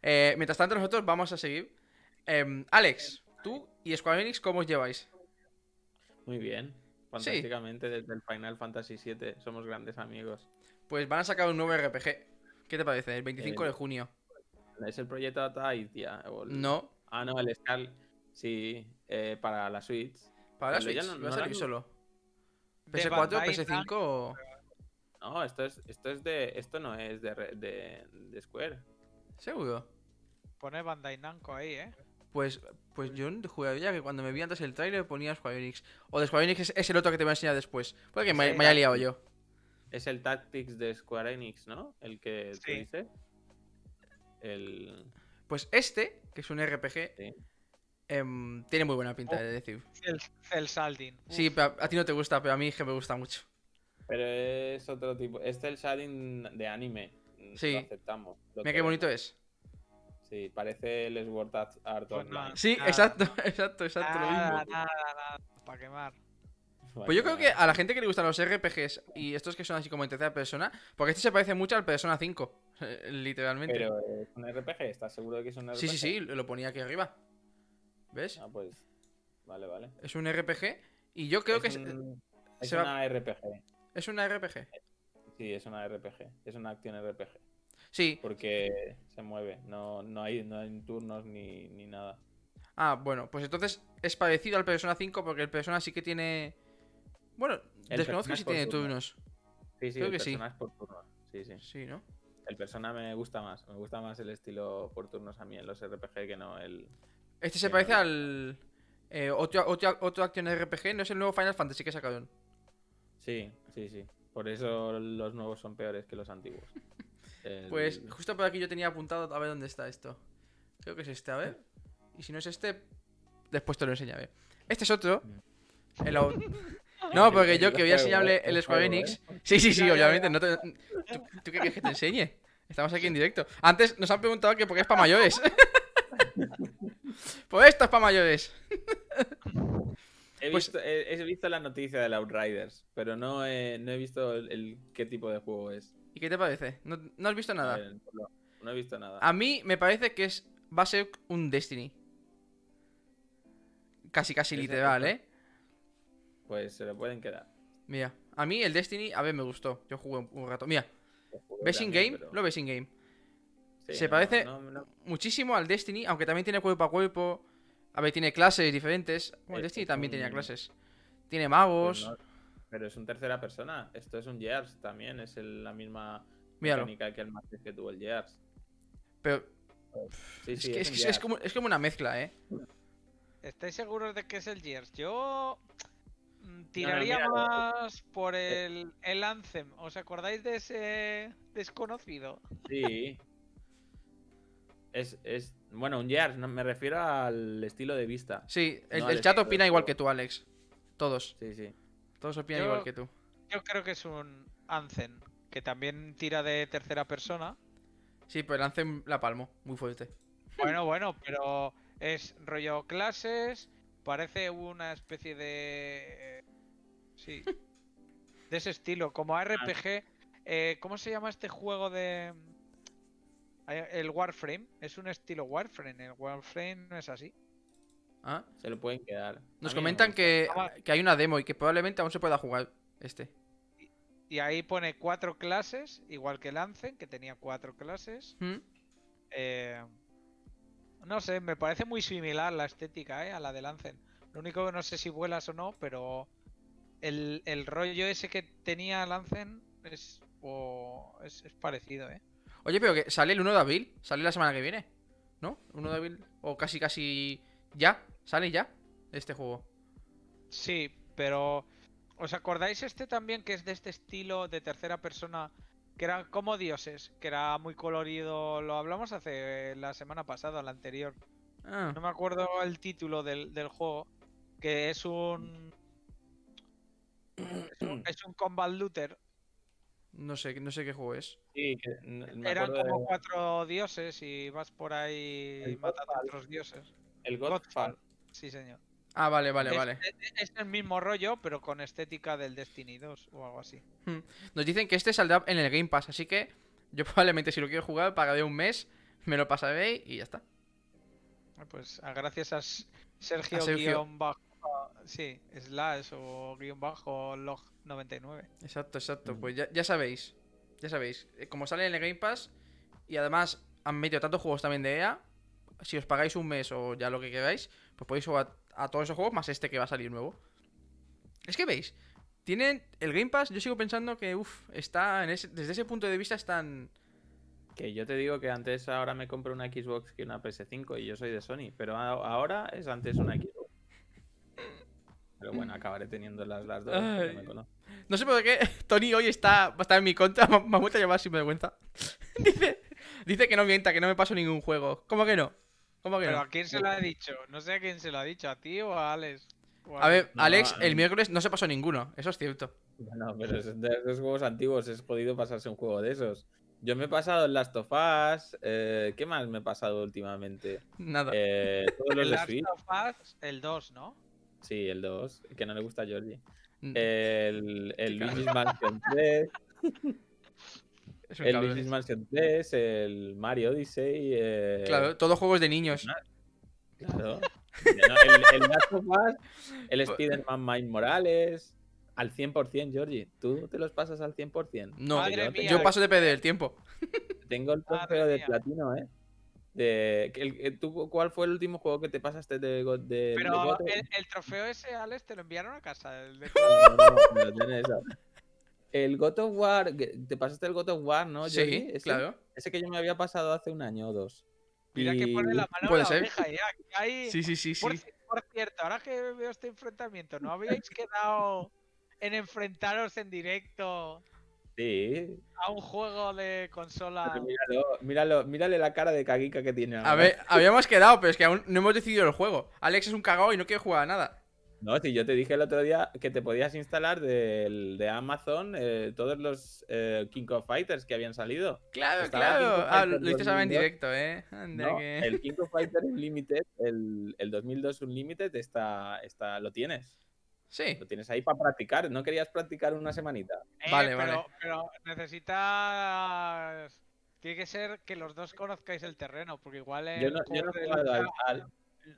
Eh, mientras tanto, nosotros vamos a seguir. Em, Alex, tú y Square Enix, ¿cómo os lleváis? muy bien. Fantásticamente desde el Final Fantasy VII somos grandes amigos. Pues van a sacar un nuevo RPG. ¿Qué te parece? El 25 Eh, de junio. ¿Es el proyecto Taitia? el- No, Ah, no, el Scal. Sí, eh, para la Switch. para la Switch. no- ¿Va a no salir la- solo? De ¿PS4, Bandai PS5 o...? No, esto es, esto es de. Esto no es de, de, de Square. ¿Seguro? Pone Bandai Namco ahí, ¿eh? Pues, pues yo juraría que cuando me vi antes el tráiler ponía Square Enix. O de Square Enix es, es el otro que te voy a enseñar después. Puede que me, Sí, me haya liado yo. Es el Tactics de Square Enix, ¿no? El que tú Sí. dices. El. Pues este, que es un RPG, Sí. Em, tiene muy buena pinta, Oh. de decir. El, el Saldin. Sí, pero a, a ti no te gusta, pero a mí es que me gusta mucho. Pero es otro tipo. Este es el shading de anime. mm, Sí. Lo aceptamos. lo Mira qué bonito es. Sí, parece el Sword Art Art Pues Online. nada. Sí, exacto, exacto, exacto, lo Nada, mismo. nada, nada, para quemar. Pues yo creo que a la gente que le gustan los RPGs y estos que son así como en tercera persona, porque este se parece mucho al Persona 5, eh, literalmente. Pero es un RPG, ¿estás seguro de que es un RPG? Sí, sí, sí, lo ponía aquí arriba. ¿Ves? Ah, pues. Vale, vale. Es un RPG y yo creo es que es, un- es va- una RPG. es una RPG. Sí, es una RPG. Es una acción RPG. Sí. Porque se mueve. No, no, hay, no hay turnos ni, ni nada. Ah, bueno, pues entonces es parecido al Persona 5 porque el Persona sí que tiene... Bueno, El desconozco si tiene turnos. turnos. Sí, sí, Creo el que sí. es por turnos. Sí, sí. Sí, ¿no? El persona me gusta más. Me gusta más el estilo por turnos a mí en los RPG que no el. Este se Sí, parece al... eh, otro, otro, otro acción RPG, no es el nuevo Final Fantasy que sacaron. Sí, sí, sí. Por eso los nuevos son peores que los antiguos. El- Pues justo por aquí yo tenía apuntado a ver dónde está esto. Creo que es este, a ver. Y si no es este, después te lo enseñaré. Este es otro. El No, porque yo El quería juego, enseñarle ¿eh? el Square Enix. ¿eh? Sí, sí, sí, obviamente. no te- ¿Tú, tú qué quieres que te enseñe? Estamos aquí en directo. Antes nos han preguntado que por qué es para mayores. Pues esto es para mayores. He, pues- visto, he, he visto la noticia del Outriders, pero no he, no he visto el, el- qué tipo de juego es. ¿Y qué te parece? ¿No, no has visto nada? ver, no, no he visto nada. A mí me parece que es va a ser un Destiny. Casi, casi literal. ¿eh? Pues se lo pueden quedar. Mira, a mí el Destiny, a ver, me gustó. Yo jugué un, un rato. Mira, ves in también, game, pero- lo ves in game. sí, se no, parece- no, no, Muchísimo al Destiny, aunque también tiene cuerpo a cuerpo. A ver, tiene clases diferentes. Bueno, el Es- Destiny es también tenía clases. Tiene pues magos. no, pero es un tercera persona. Esto es un Gears también. Es el- la misma Míralo. mecánica que el Matrix que tuvo el Gears. Pero Sí, es, sí, como, es como una mezcla, ¿eh? ¿Estáis seguros de que es el Gears? Yo mm, tiraría más por el, el Anthem. ¿Os acordáis de ese desconocido? Sí. Es, es. Bueno, un Gears, no, me refiero al estilo de vista. Sí, el, No, el el chat opina igual que tú, Alex. Todos. Sí, sí. Todos opinan Yo- igual que tú. Yo creo que es un Anthem, que también tira de tercera persona. Sí, pero lancen la palmo. Muy fuerte. Bueno, bueno, pero es rollo clases, parece una especie de... eh, Sí. De ese estilo, como RPG. eh, ¿Cómo se llama este juego de... El Warframe? Es un estilo Warframe. El Warframe no es así. ¿Ah? Se lo pueden quedar. Nos no me comentan que, Ah, que hay una demo y que probablemente aún se pueda jugar este. Y ahí pone cuatro clases, igual que Lancen, que tenía cuatro clases. ¿Mm? Eh, no sé, me parece muy similar la estética ¿eh? a la de Lancen. Lo único que no sé si vuelas o no, pero el, el rollo ese que tenía Lancen es, o- es, es parecido, ¿eh? Oye, pero que sale el 1 de abril. Sale la semana que viene. ¿No? 1 de abril. O casi, casi. Ya. Sale ya. Este juego. Sí, pero ¿os acordáis este también que es de este estilo de tercera persona que eran como dioses, que era muy colorido. Lo hablamos hace la semana pasada, la anterior. Ah, No me acuerdo el título del, del juego. Que es un. Es un, es un combat looter. No sé, no sé qué juego es. Sí, que n- me Eran como de- cuatro dioses y vas por ahí El matando a otros dioses. el Godfall. Godfall. Sí, señor. Ah, vale, vale, es, vale. es- es el mismo rollo, pero con estética del Destiny 2 o algo así. Nos dicen que este saldrá en el Game Pass, así que yo probablemente si lo quiero jugar pagaré un mes, me lo pasaré y ya está. Pues ah, gracias a Sergio, Sergio. guion bajo. Sí, slash o guion bajo log 99. Exacto, exacto. Mm. Pues ya, ya sabéis. Ya sabéis. eh, Como sale en el Game Pass y además han metido tantos juegos también de EA, si os pagáis un mes o ya lo que queráis, pues podéis jugar a todos esos juegos más este que va a salir nuevo. Es que veis, tienen el Game Pass, yo sigo pensando que, uff, está en ese- desde ese punto de vista están... Que yo te digo que antes ahora me compro una Xbox que una PS5 y yo soy de Sony, pero ahora es antes una Xbox. Pero bueno, acabaré teniendo las, las dos. me. No sé por qué Tony hoy está, está en mi contra, me, me ha vuelto a llamar sin vergüenza. dice, dice que no mienta, que no me paso ningún juego. ¿Cómo que no? ¿Cómo que Pero no? ¿a quién se lo ha dicho? No sé a quién se lo ha dicho, ¿a ti o a Alex? O A ver, Alex, a el mí- miércoles no se pasó ninguno, eso es cierto. No, pero es de esos juegos antiguos es jodido pasarse un juego de esos. Yo me he pasado el Last of Us. eh, ¿Qué más me he pasado últimamente? Nada. Eh, todos los el de Last Switch. of Us, el 2, ¿no? Sí, el 2, que no le gusta a Georgie. Mm, El, el Luigi's Mansion 3, es un el. Luigi's Mansion 3, el Mario Odyssey. eh, Claro, todos juegos de niños. Claro. No, el, el Last of Us, el Pues- Spider-Man Miles Morales. Al 100%, Georgie. ¿Tú te los pasas al 100%? No, Madre yo mía. yo paso de perder el tiempo. Tengo el trofeo de platino, ¿eh? De, que el- el- ¿tú, ¿Cuál fue el último juego que te pasaste de, God- de, Pero el, el trofeo ese, Alex, te lo enviaron a casa. el de- No, no, no. El God of War, te pasaste el God of War, ¿no? sí, Georgie? Ese- claro. Ese que yo me había pasado hace un año o dos. Mira que pone la mano Puede en la ser. oreja ya. que hay- Sí, sí, sí, sí. Por, ci- por cierto, ahora que veo este enfrentamiento, ¿no habíais quedado en enfrentaros en directo Sí. a un juego de consola? Míralo, míralo, mírale la cara de caguica que tiene. A ver, habíamos quedado, pero es que aún no hemos decidido el juego. Alex es un cagao y no quiere jugar a nada. No, si yo te dije el otro día que te podías instalar del- de Amazon eh, todos los eh, King of Fighters que habían salido. Claro, Estaba claro. Ah, lo ahora en 2002. directo, eh. Anda ¿no? que- El King of Fighters Unlimited, el, el 2002 Unlimited, está, está, lo tienes. Sí. Lo tienes ahí para practicar. ¿No querías practicar una semanita? Eh, Vale, pero, vale. pero necesitas. Tiene que ser que los dos conozcáis el terreno, porque igual en. Yo no, yo no he al, al,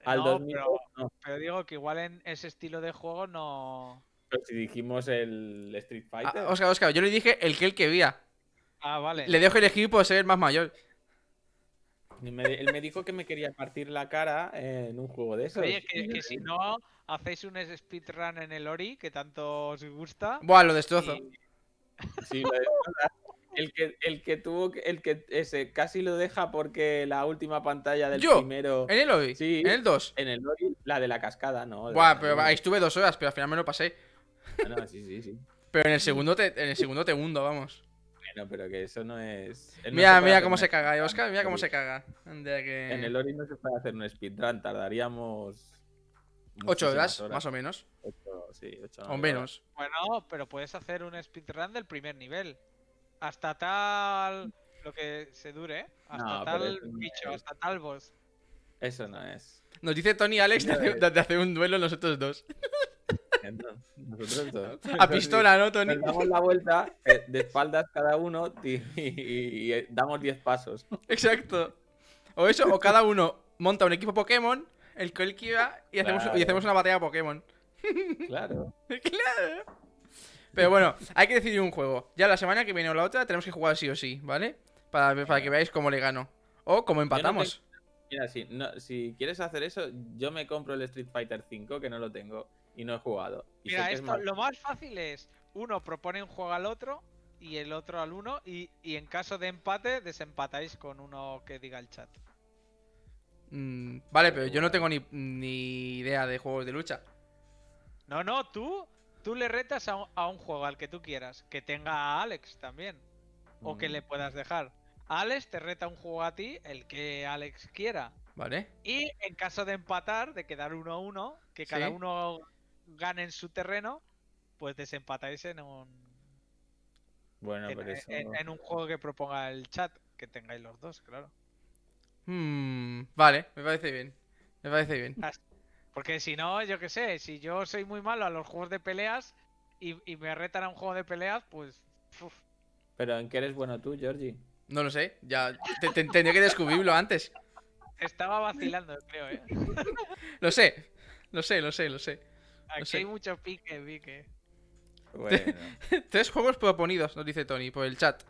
al no, 2002. pero, no. pero digo que igual en ese estilo de juego no. Pero si dijimos el Street Fighter. Ah, Oscar, Oscar, yo le dije el que él quería. Ah, vale. Le dejo elegir por ser el más mayor. Me- él me dijo que me quería partir la cara en un juego de esos. Oye, que, que si no hacéis un speedrun en el Ori, que tanto os gusta. Buah, lo destrozo. y- Sí, lo el que, el que tuvo que- el que ese casi lo deja porque la última pantalla del ¿Yo? primero ¿En el hoy? Sí. ¿En el 2? en el Lori, la de la cascada, no. Buah, la- pero ahí estuve dos horas, pero al final me lo pasé. Ah, no, sí, sí, sí. Pero en el segundo te, en el segundo te hundo, vamos. Bueno, pero que eso no es. él Mira, mira cómo se caga, eh. Oscar. Mira cómo se caga. Que... En el Ori no se puede hacer un speedrun, tardaríamos. Ocho muchísimas horas, más o menos. Ocho, sí, ocho, O menos. Bueno, pero puedes hacer un speedrun del primer nivel. Hasta tal. Lo que se dure, hasta No, pero tal eso no bicho, es. hasta tal boss. Eso no es. Nos dice Tony y Alex de hacer, de hacer un duelo nosotros dos. Nosotros. A pistola, ¿no, Tony? Nos damos la vuelta eh, de espaldas cada uno y, y- y damos 10 pasos. Exacto. O eso, o cada uno monta un equipo Pokémon, el que él quiera, y hacemos, y hacemos una batalla Pokémon. Claro. claro. Pero bueno, hay que decidir un juego. Ya la semana que viene o la otra tenemos que jugar sí o sí, ¿vale? Para, para que veáis cómo le gano. O cómo empatamos. Mira, si, no, si quieres hacer eso, yo me compro el Street Fighter 5, que no lo tengo y no he jugado. Y Mira, esto más- lo más fácil es uno propone un juego al otro y el otro al uno y, y en caso de empate desempatáis con uno que diga el chat. Mm, vale, pero yo no tengo ni, ni idea de juegos de lucha. No, no, tú, tú le retas a un, a un juego al que tú quieras, que tenga a Alex también. o que Mm. le puedas dejar. Alex te reta un juego a ti, el que Alex quiera. ¿Vale? Y en caso de empatar, de quedar uno a uno, que cada Sí. uno gane en su terreno, pues desempatáis en un, Bueno, en, pero eso. en- en un juego que proponga el chat, que tengáis los dos, claro. Hmm, vale, me parece bien. Me parece bien. Porque si no, yo qué sé, si yo soy muy malo a los juegos de peleas y, y me retan a un juego de peleas, pues... uf, Pero ¿en qué eres bueno tú, Georgie? No lo sé, ya te- te- tendría que descubrirlo antes. estaba vacilando, creo, ¿eh? Lo sé, lo sé, lo sé, lo sé. Aquí sé. hay mucho pique, pique. Bueno. Tres juegos proponidos, nos dice Tony, por el chat.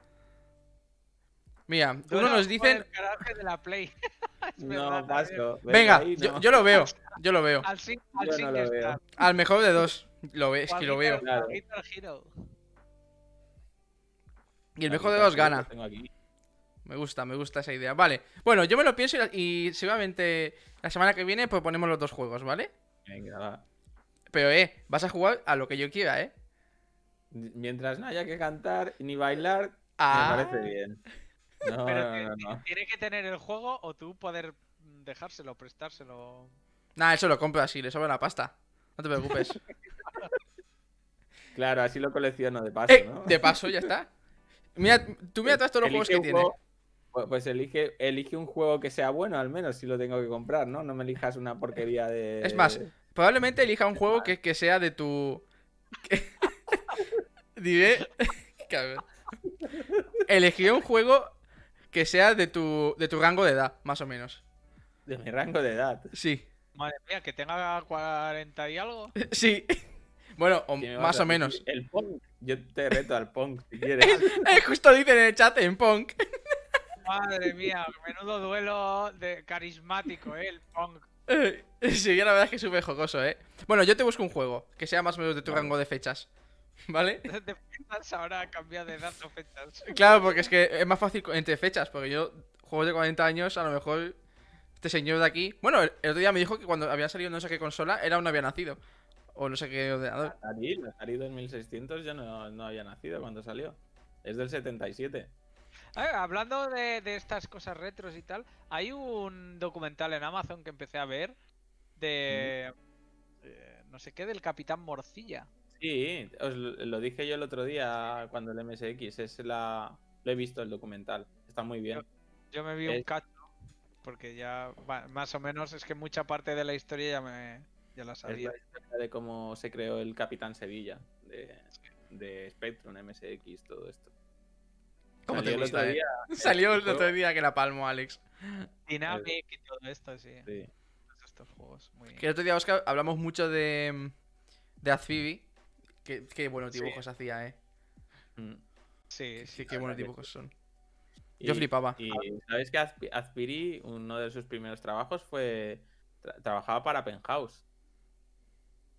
Mira, uno nos dicen. el garaje de la Play. Es no, paso. Venga, yo, no. yo lo veo, yo lo veo. Al, Sing- al Yo no lo veo. Al mejor de dos. Lo ve, es que lo veo. Claro. Y el mejor de dos gana. Me gusta, me gusta esa idea. Vale. Bueno, yo me lo pienso y, y seguramente la semana que viene proponemos los dos juegos, ¿vale? Venga, va. Pero, eh, vas a jugar a lo que yo quiera, ¿eh? Mientras no haya que cantar ni bailar, Ah. me parece bien. No, Pero no, que- no, no. Tiene que tener el juego o tú poder dejárselo, prestárselo. Nada, eso lo compro así, le sobra la pasta. No te preocupes. Claro, así lo colecciono de paso, Eh, ¿no? de paso, ya está. Mira, tú mira todos los juegos que tiene. juego- Pues- Pues elige, elige un juego que sea bueno, al menos, si lo tengo que comprar, ¿no? No me elijas una porquería de. Es más, Probablemente elija un juego que, que sea de tu. Diré. Elegiré un juego que sea de tu, de tu rango de edad, más o menos. De mi rango de edad. Sí. Madre mía, que tenga 40 y algo. Sí. Bueno, o ¿Qué me vas más o menos. El punk. Yo te reto al punk si quieres. Eh, justo dicen en el chat en Punk. Madre mía, menudo duelo de carismático, ¿eh? El punk. Sí, la verdad es que es súper jocoso, ¿eh? Bueno, yo te busco un juego que sea más o menos de tu Vale. rango de fechas. ¿Vale? De fechas ahora ha cambiado de edad o fechas. Claro, porque es que es más fácil entre fechas, porque yo, juegos de 40 años, a lo mejor este señor de aquí. Bueno, el, el otro día me dijo que cuando había salido no sé qué consola, era aún no había nacido. O no sé qué ordenador. Atari, Atari 2600 ya no, no había nacido cuando salió. Es del 77. Hablando de, de estas cosas retros y tal, hay un documental en Amazon que empecé a ver de. eh, no sé qué, del Capitán Morcilla. Sí, os lo dije yo el otro día cuando el MSX. Es la... Lo he visto el documental. Está muy bien. Yo me vi un Es- cacho, porque ya más o menos es que mucha parte de la historia ya me ya la Es sabía. la historia de cómo se creó el Capitán Sevilla de, de Spectrum, MSX, todo esto. ¿Cómo te Salió el gusta, otro eh? día, Salió el juego. otro día que la palmo, Alex. Dynamic y todo esto, sí. sí. Todos estos juegos. Muy... Que el otro día, Oscar, hablamos mucho de. de Azphibi. Qué, qué buenos Sí. dibujos hacía, eh. Mm. Sí, Sí, sí. qué buenos dibujos son. Y- Yo flipaba. Y sabes que Azpi- Azpiri, uno de sus primeros trabajos fue. tra- trabajaba para Penthouse.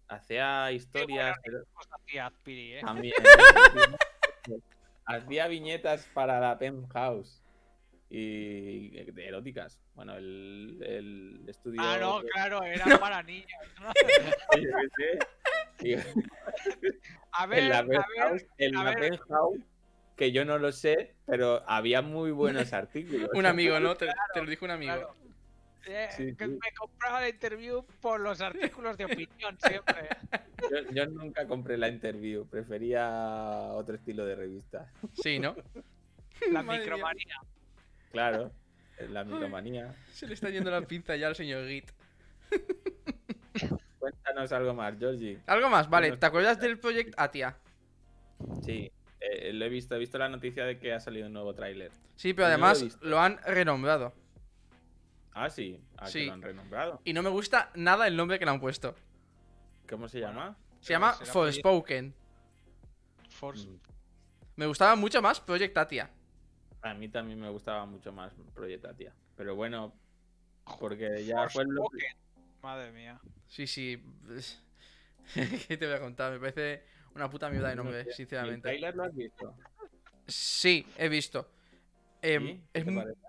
Hacía historias. pero Cosas hacía Azpiri, ¿eh? también- Hacía viñetas para la Penthouse. Y de eróticas. Bueno, el, el estudio. Ah, no, de- claro, era para niños. ¿no? A ver, en la a ver, Penthouse, en a la ver. Penthouse, que yo no lo sé, pero había muy buenos artículos. Un amigo, ¿no? Te, te lo dijo un amigo. claro. Eh, Sí, que sí. me compraba la interview por los artículos de opinión siempre. Yo, yo nunca compré la interview, prefería otro estilo de revista. Sí, ¿no? La Madre mía. micromanía. Claro, la micromanía. Se le está yendo la pinza ya al señor Git. Cuéntanos algo más, Georgie. Algo más, vale. ¿Te acuerdas del Project Atia? Sí, eh, lo he visto, he visto la noticia de que ha salido un nuevo tráiler. Sí, pero lo además lo han renombrado. Ah, sí, ah, que Sí. lo han renombrado. Y no me gusta nada el nombre que le han puesto. ¿Cómo se llama? Se llama Forspoken. Force. Mm, Me gustaba mucho más Project Atia. A mí también me gustaba mucho más Project Atia. Pero bueno, porque ya fue lo... Forspoken. Madre mía. Sí, sí. ¿Qué te voy a contar? Me parece una puta mierda de nombre, ¿El sinceramente. tráiler lo has visto? Sí, he visto. Em, ¿Sí? ¿Qué es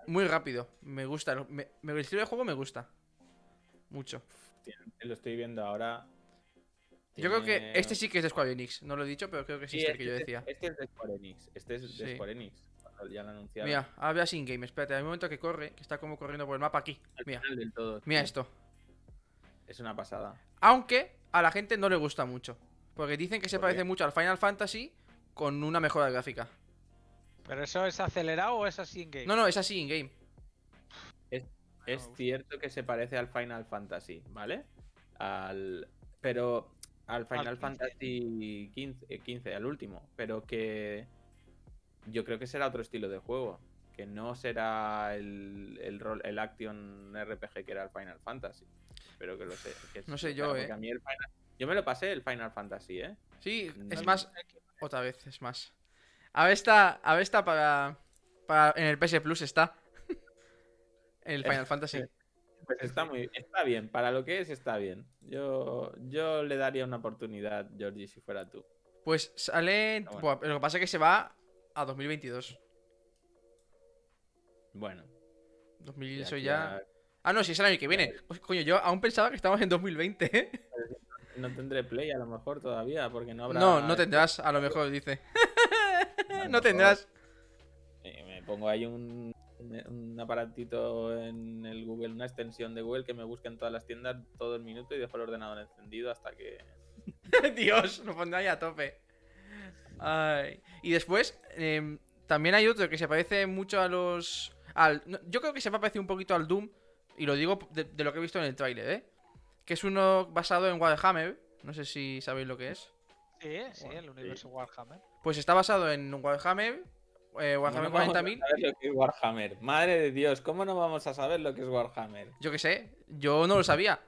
muy rápido. Me gusta. Me, me- el estilo de juego me gusta. Mucho. Lo estoy viendo ahora. Yo creo que este sí que es de Square Enix. No lo he dicho, pero creo que sí, Sí, es el que yo este, decía. este es de Square Enix. Este es de Sí. Square Enix. ya lo anunciaron. Mira, ahora veas in-game. Espérate, hay un momento que corre, que está como corriendo por el mapa aquí. Mira, del todo. mira esto. Es una pasada. Aunque a la gente no le gusta mucho. Porque dicen que se ¿Por qué? parece mucho al Final Fantasy con una mejora gráfica. ¿Pero eso es acelerado o es así en game? No, no, es así in-game. Es uf. cierto que se parece al Final Fantasy, ¿vale? Al. Pero. Al Final 15. Fantasy 15, eh, 15, al último. Pero que. Yo creo que será otro estilo de juego. Que no será el, el, rol, el action RPG que era el Final Fantasy. Espero que lo sé. que No sé yo, eh. a mí el Final- Yo me lo pasé el Final Fantasy, ¿eh? Sí, es más. Otra vez, es más. A ver, está, a ver, está para, para. En el PS Plus está. el Final Fantasy. Pues está muy está bien, para lo que es está bien. Yo, yo le daría una oportunidad, Georgie, si fuera tú. Pues sale. Bueno. Lo que pasa es que se va a 2022. Bueno. 2000, de eso aquí ya. a- Ah, no, si es el año que viene. Pues, coño, yo aún pensaba que estábamos en 2020, ¿eh? No tendré play a lo mejor todavía, porque no habrá. No, no tendrás, a lo mejor dice. No tendrás. Eh, me pongo ahí un, un aparatito en el Google, una extensión de Google que me busque en todas las tiendas todo el minuto y dejo el ordenador encendido hasta que. Dios, lo pondré ahí a tope. Ay. Y después, em, también hay otro que se parece mucho a los. Al, yo creo que se va a parecer un poquito al Doom. Y lo digo de, de lo que he visto en el tráiler, ¿eh? Que es uno basado en Warhammer. No sé si sabéis lo que es. Sí, sí, Bueno, el sí. universo Warhammer. Pues está basado en Warhammer. eh, Warhammer ¿Cómo no vamos a 40.000. saber lo que es Warhammer? Madre de Dios, ¿cómo no vamos a saber lo que es Warhammer? Yo qué sé, yo no lo sabía.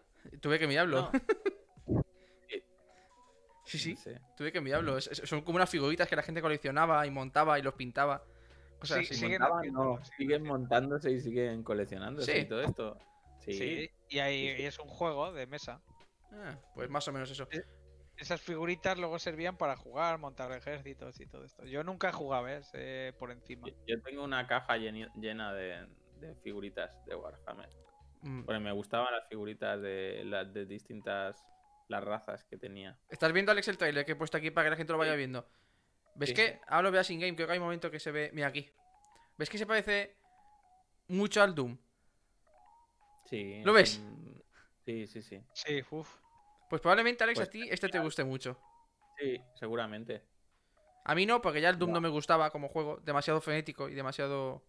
Tuve que mirarlo. No. Sí, sí, No sé. tuve que mirarlo. Es- son como unas figuritas que la gente coleccionaba y montaba y los pintaba. Cosas Sí, así. siguen Montaban, no, siguen montándose y siguen coleccionándose Sí. y todo esto. Sí. Sí, y, ahí, Sí, sí. y es un juego de mesa. Ah, pues más o menos eso. Esas figuritas luego servían para jugar, montar ejércitos y todo esto. Yo nunca he jugado, ¿ves? Eh, por encima. Yo- Yo tengo una caja llena de, de figuritas de Warhammer. Mm, Porque me gustaban las figuritas de las de distintas las razas que tenía. ¿Estás viendo, Alex, el trailer que he puesto aquí para que la gente lo vaya Sí. viendo? ¿Ves Sí, que? Ahora lo veas in-game, creo que hay un momento que se ve... Mira aquí. ¿Ves que se parece mucho al Doom? Sí. ¿Lo ves? mm, Sí, sí, sí. Sí, uff. Pues probablemente, Alex, Pues a ti este te guste mucho. Sí, seguramente. A mí no, porque ya el Doom no me gustaba como juego. Demasiado frenético y demasiado...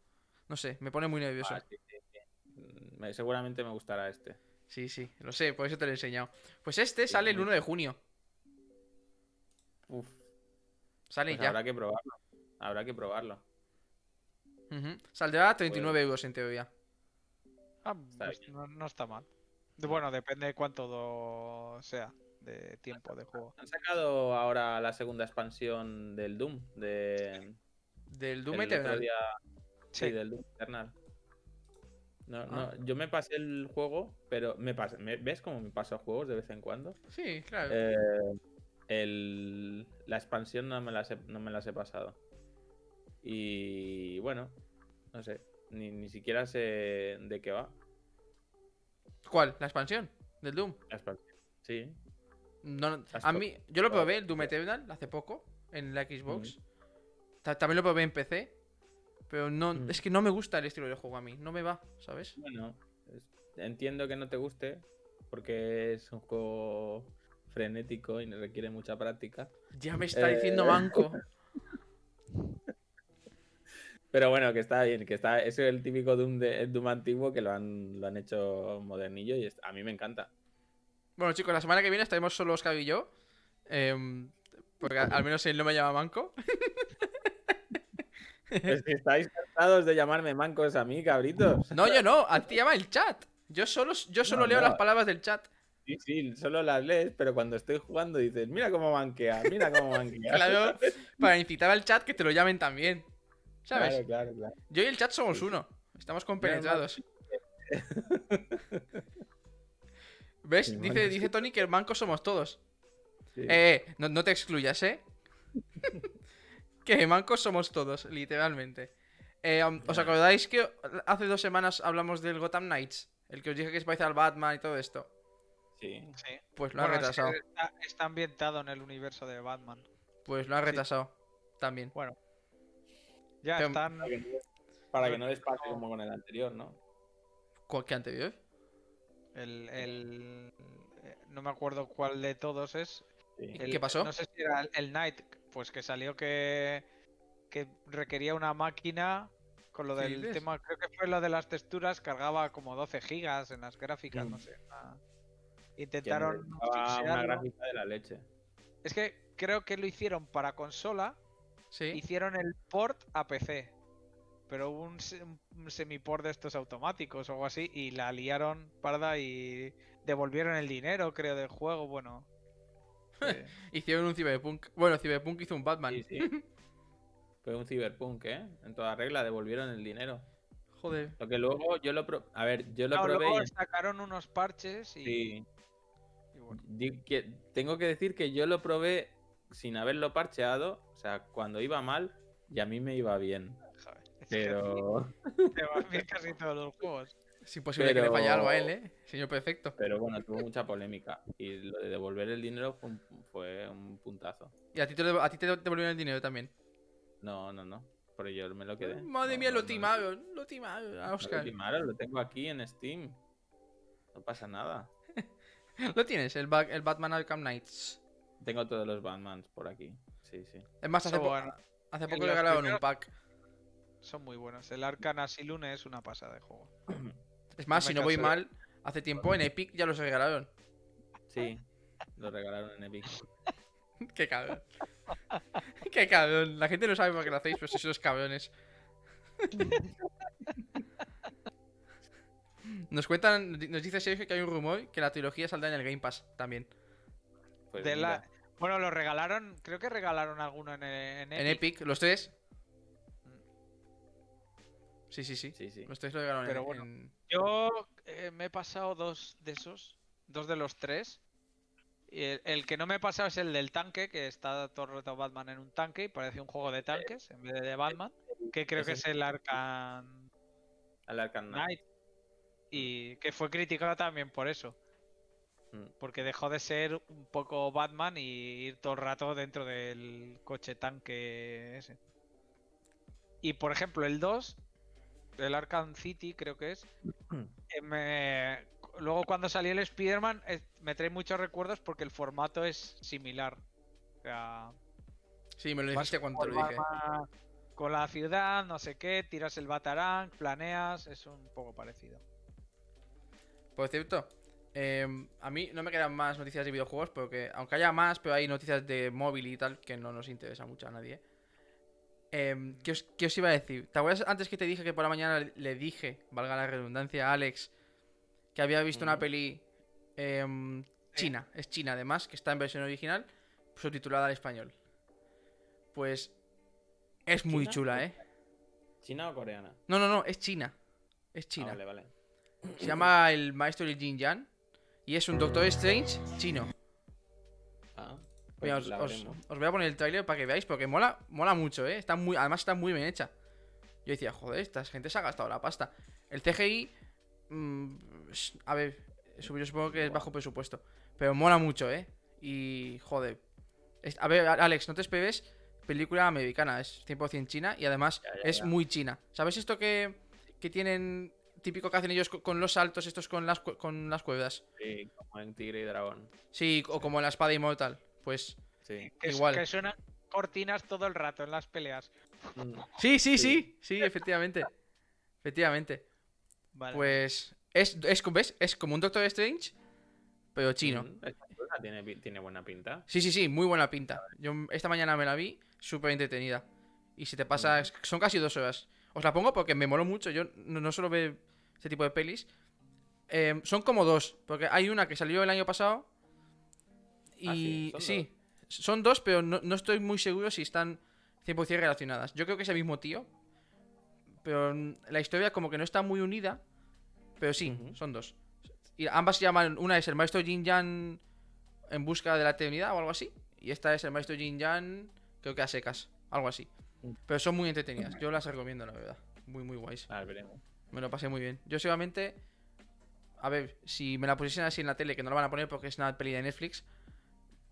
No sé, me pone muy nervioso. Ah, sí, sí, sí. Me- seguramente me gustará este. Sí, sí, lo sé, por eso te lo he enseñado. Pues este sale el muy 1 de junio. Uf, Sale pues ya. habrá que probarlo. Habrá que probarlo. Ujú. Saldrá a 39 euros en teoría. Ah, Está pues no está mal. Bueno, depende de cuánto do- sea de tiempo de juego. Han sacado ahora la segunda expansión del Doom. De, Del Doom Eternal. día- Sí, Sí. del Doom Eternal. No, Ah. no, yo me pasé el juego, pero me pasé, me- ¿ves cómo me paso juegos de vez en cuando? Sí, claro. Eh, el- la expansión no me, las he, no me las he pasado. Y bueno, no sé, ni, ni siquiera sé de qué va ¿Cuál? ¿La expansión? ¿Del Doom? la expansión. Sí, No, no, Has a mí, yo lo probé, el Doom Eternal, hace poco, en la Xbox. Ta- También lo probé en PC. Pero no, Mm. es que no me gusta el estilo de juego a mí. No me va, ¿sabes? bueno, entiendo que no te guste porque es un juego frenético y requiere mucha práctica. Ya me está Eh. diciendo manco. Pero bueno, que está bien, que está, es el típico Doom, de, el Doom antiguo que lo han, lo han hecho modernillo y a mí me encanta. Bueno, chicos, la semana que viene estaremos solo Oscar y yo. em, porque al menos él no me llama manco. Es que estáis cansados de llamarme mancos a mí, cabritos. No, yo no, a ti llama el chat. Yo solo, yo solo No, leo no. las palabras del chat. Sí, sí, solo las lees, pero cuando estoy jugando dices, mira cómo manquea, mira cómo manquea. Claro, para incitar al chat que te lo llamen también. ¿Sabes? Claro, claro, claro. Yo y el chat somos uno. Estamos compenetrados. ¿Ves? Dice, dice. Tony que mancos somos todos. Sí. Eh, eh, no, no te excluyas, ¿eh? que mancos somos todos, literalmente. Eh, um, ¿Os acordáis que hace dos semanas hablamos del Gotham Knights? El que os dije que se parece al Batman y todo esto. Sí. Sí. Pues lo ha Bueno, es que retrasado. está, está ambientado en el universo de Batman. Pues lo ha sí. retrasado. También. Bueno, Ya Pero- están. Para que, no, para que no les pase como con el anterior, ¿no? ¿Cuál que anterior? El, el- eh, no me acuerdo cuál de todos es. Sí. El- ¿Qué pasó? No sé si era el, el Knight, pues que salió que, que requería una máquina con lo ¿Qué del tema, creo que fue lo de las texturas, cargaba como 12 gigas en las gráficas, Mm. no sé. Intentaron una gráfica de la leche. Es que creo que lo hicieron para consola, Sí. hicieron el port a PC. Pero hubo un, un semiport de estos automáticos o algo así y la liaron parda y devolvieron el dinero, creo, del juego. Bueno. eh, Hicieron un Cyberpunk. Bueno, Cyberpunk hizo un Batman. Sí, sí. Fue un cyberpunk, ¿eh? En toda regla, devolvieron el dinero. Joder. Lo que luego yo lo pro- A ver, yo lo no, probé luego y- sacaron unos parches y, Sí. y bueno. Di- que- tengo que decir que yo lo probé sin haberlo parcheado, o sea, cuando iba mal y a mí me iba bien. joder, Pero, te van bien casi todos los juegos. Es imposible que le falle algo a él, Pero- ¿eh? Señor perfecto. pero bueno, tuvo mucha polémica. Y lo de devolver el dinero fue un, fue un puntazo. Y a ti te, a ti te devolvieron el dinero también. No, no, no. Por ello me lo quedé. Madre No, mía, no, lo no. timaron. Lo timaron a Oscar. Lo timaron, lo tengo aquí en Steam. No pasa nada. Lo tienes, el, Ba- el Batman Arkham Knights. Tengo todos los Batmans por aquí. Sí, sí. Es más, hace, po- hace poco los regalaron un pack. son muy buenos. El Arcan Asylum es una pasada de juego. Es más, si no voy de- mal, hace tiempo en Epic ya los regalaron. Sí, lo regalaron en Epic. Qué cabrón. Qué cabrón. La gente no sabe por qué lo hacéis, pero sois unos cabrones. Nos cuentan, nos dice Sergio que hay un rumor que la trilogía saldrá en el Game Pass también. Pues De la- Bueno, lo regalaron, creo que regalaron alguno en, en En Epic. Epic, los tres. Sí, sí, sí. Sí, sí. Los tres lo regalaron Pero en- bueno. en- Yo eh, me he pasado dos de esos, dos de los tres. Y el, el que no me he pasado es el del tanque, que está todo el rato Batman en un tanque y parece un juego de tanques en vez de de Batman. Que creo que es el Arkham Knight. Knight. Y que fue criticado también por eso. Mm. Porque dejó de ser un poco Batman y ir todo el rato dentro del coche tanque ese. Y por ejemplo, el 2, el Arkham City, creo que es. eh, me- Luego, cuando salió el Spider-Man, eh, me trae muchos recuerdos porque el formato es similar. O sea, Sí, me lo dijiste cuando te lo dije. Con la ciudad, no sé qué, tiras el Batarang, planeas, es un poco parecido. Por cierto, eh, a mí no me quedan más noticias de videojuegos, porque aunque haya más, pero hay noticias de móvil y tal que no nos interesa mucho a nadie. Eh, ¿qué, os, qué os iba a decir? ¿Te acuerdas antes que te dije que por la mañana le- dije, valga la redundancia, a Alex, que había visto una peli em, china? Es china además, que está en versión original, subtitulada al español. Pues es muy ¿China? chula, ¿eh? ¿China o coreana? No, no, no, es china. Es Ah, china. vale, vale. Se llama El Maestro Jin Yang. Y es un Doctor Strange chino. Ah, pues Mira, os, voy a poner el tráiler para que veáis, porque mola, mola mucho, ¿eh? Está muy, además está muy bien hecha. Yo decía, joder, esta gente se ha gastado la pasta. El CGI, mm, a ver, yo supongo que es bajo presupuesto. Pero mola mucho, ¿eh? Y, joder. A ver, Alex, no te esperes. Película americana, es 100% china y además Ya, ya, es muy china. ¿Sabes esto que, que tienen, típico que hacen ellos co- con los saltos, estos con las, con las cuerdas? Sí, como en Tigre y Dragón. Sí, o como en la espada inmortal. Pues Sí. Igual. que suenan cortinas todo el rato en las peleas. Mm, Sí, sí, sí, Sí. sí, efectivamente. Efectivamente. Vale. Pues es, es, ¿ves? es como un Doctor Strange, pero chino. mm, Tiene, tiene buena pinta. Sí, sí, sí, muy buena pinta. Yo esta mañana me la vi, súper entretenida. Y si te pasa, son casi dos horas. Os la pongo porque me moló mucho. Yo no, no suelo ver este tipo de pelis. Eh, son como dos, porque hay una que salió el año pasado. Ah, Y sí, son sí, son dos, pero no, no estoy muy seguro si están 100% relacionadas. Yo creo que es el mismo tío. Pero la historia como que no está muy unida. Pero sí, son dos. Y ambas se llaman, una es el maestro Jin Yang en busca de la eternidad o algo así. Y esta es el maestro Jin Yang, creo que a secas, algo así. Mm. Pero son muy entretenidas, yo las recomiendo, la verdad. Muy, muy guays. A ver, veremos. Me lo pasé muy bien. Yo seguramente, a ver, si me la pusiesen así en la tele, que no la van a poner porque es una peli de Netflix,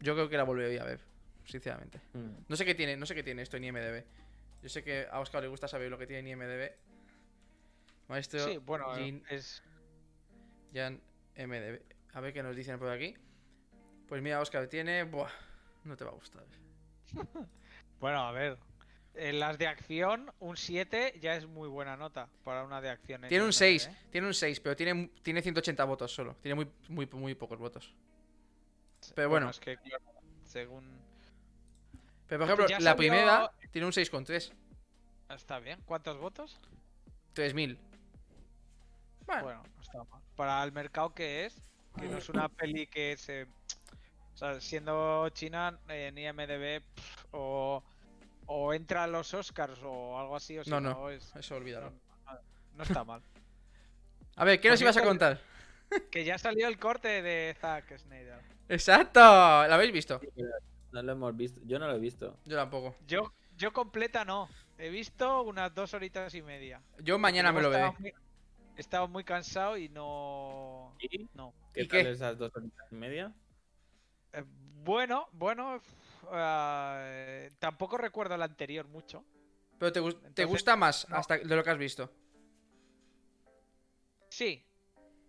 yo creo que la volvería a ver, sinceramente. Mm. No sé qué tiene, no sé qué tiene esto en IMDB. Yo sé que a Oscar le gusta saber lo que tiene en IMDB. Maestro Sí, bueno, Jin es. Jan MDB. A ver qué nos dicen por aquí. Pues mira, Oscar tiene. Buah, no te va a gustar. Bueno, a ver. En las de acción, un 7 ya es muy buena nota para una de acción. en Tiene un IMDb, 6, ¿eh? tiene un 6, pero tiene, tiene 180 votos solo. Tiene muy, muy, muy pocos votos. Pero bueno. es que, según. Pero por ejemplo, la salió- primera tiene un 6,3. Está bien. ¿Cuántos votos? 3000. Bueno, Bueno, no está mal. Para el mercado que es, que no es una peli que se. O sea, siendo China en IMDB pff, o, o entra a los Oscars o algo así, o si No, no, no. es, eso olvídalo. no, no está mal. A ver, ¿qué nos ibas a contar? que ya salió el corte de Zack Snyder. ¡Exacto! ¿Lo habéis visto? No lo hemos visto. Yo no lo he visto. Yo tampoco. Yo, yo completa no. He visto unas dos horitas y media. Yo mañana me lo veré. estaba muy- Estaba muy cansado y no. ¿Y No. qué ¿Y tal qué? esas dos horitas y media? Eh, bueno, bueno. Eh, tampoco recuerdo el anterior mucho. Pero te, te gusta más no. hasta de lo que has visto. Sí.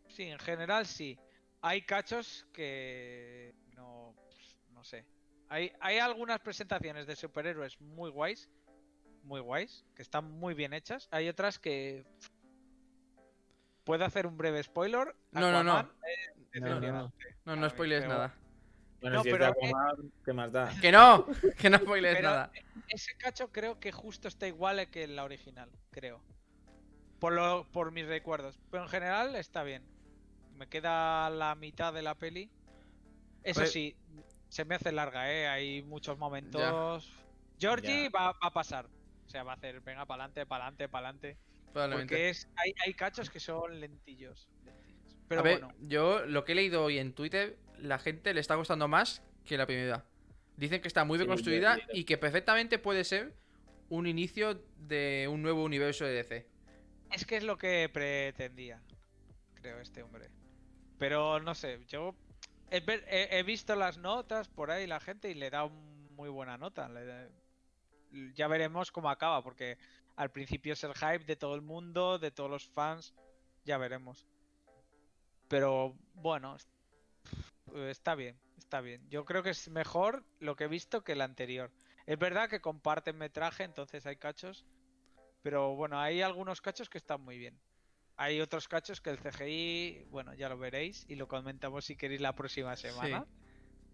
Sí, en general sí. Hay cachos que no. No sé. Hay, hay algunas presentaciones de superhéroes muy guays. Muy guays. Que están muy bien hechas. Hay otras que. ¿Puedo hacer un breve spoiler? No, no, no. Es No, no. No, no pero- nada. Bueno, No, si es de Aquaman, ¿qué más da? ¡Que no! Que no spoiles Pero nada. ese cacho creo que justo está igual que en la original, creo. Por, lo, por mis recuerdos. Pero en general está bien. Me queda la mitad de la peli. Eso Pues- sí, se me hace larga, ¿eh? Hay muchos momentos. Georgie Ya. va, va a pasar. O sea, va a hacer, venga, para adelante, para adelante, para adelante. Porque es, hay, hay cachos que son lentillos. Pero a ver, bueno, yo lo que he leído hoy en Twitter, la gente le está gustando más que la primera. Dicen que está muy bien Sí, he construida y que perfectamente puede ser un inicio de un nuevo universo de DC. es que es lo que pretendía, creo, este hombre. Pero no sé, yo he, ver- he- he visto las notas por ahí, la gente, y le da un- muy buena nota. le Ya veremos cómo acaba, porque al principio es el hype de todo el mundo, de todos los fans, ya veremos. Pero bueno, es- está bien, está bien. Yo creo que es mejor lo que he visto que el anterior. Es verdad que comparten metraje, entonces hay cachos. Pero bueno, hay algunos cachos que están muy bien. Hay otros cachos que el CGI, bueno, ya lo veréis y lo comentamos si queréis la próxima semana.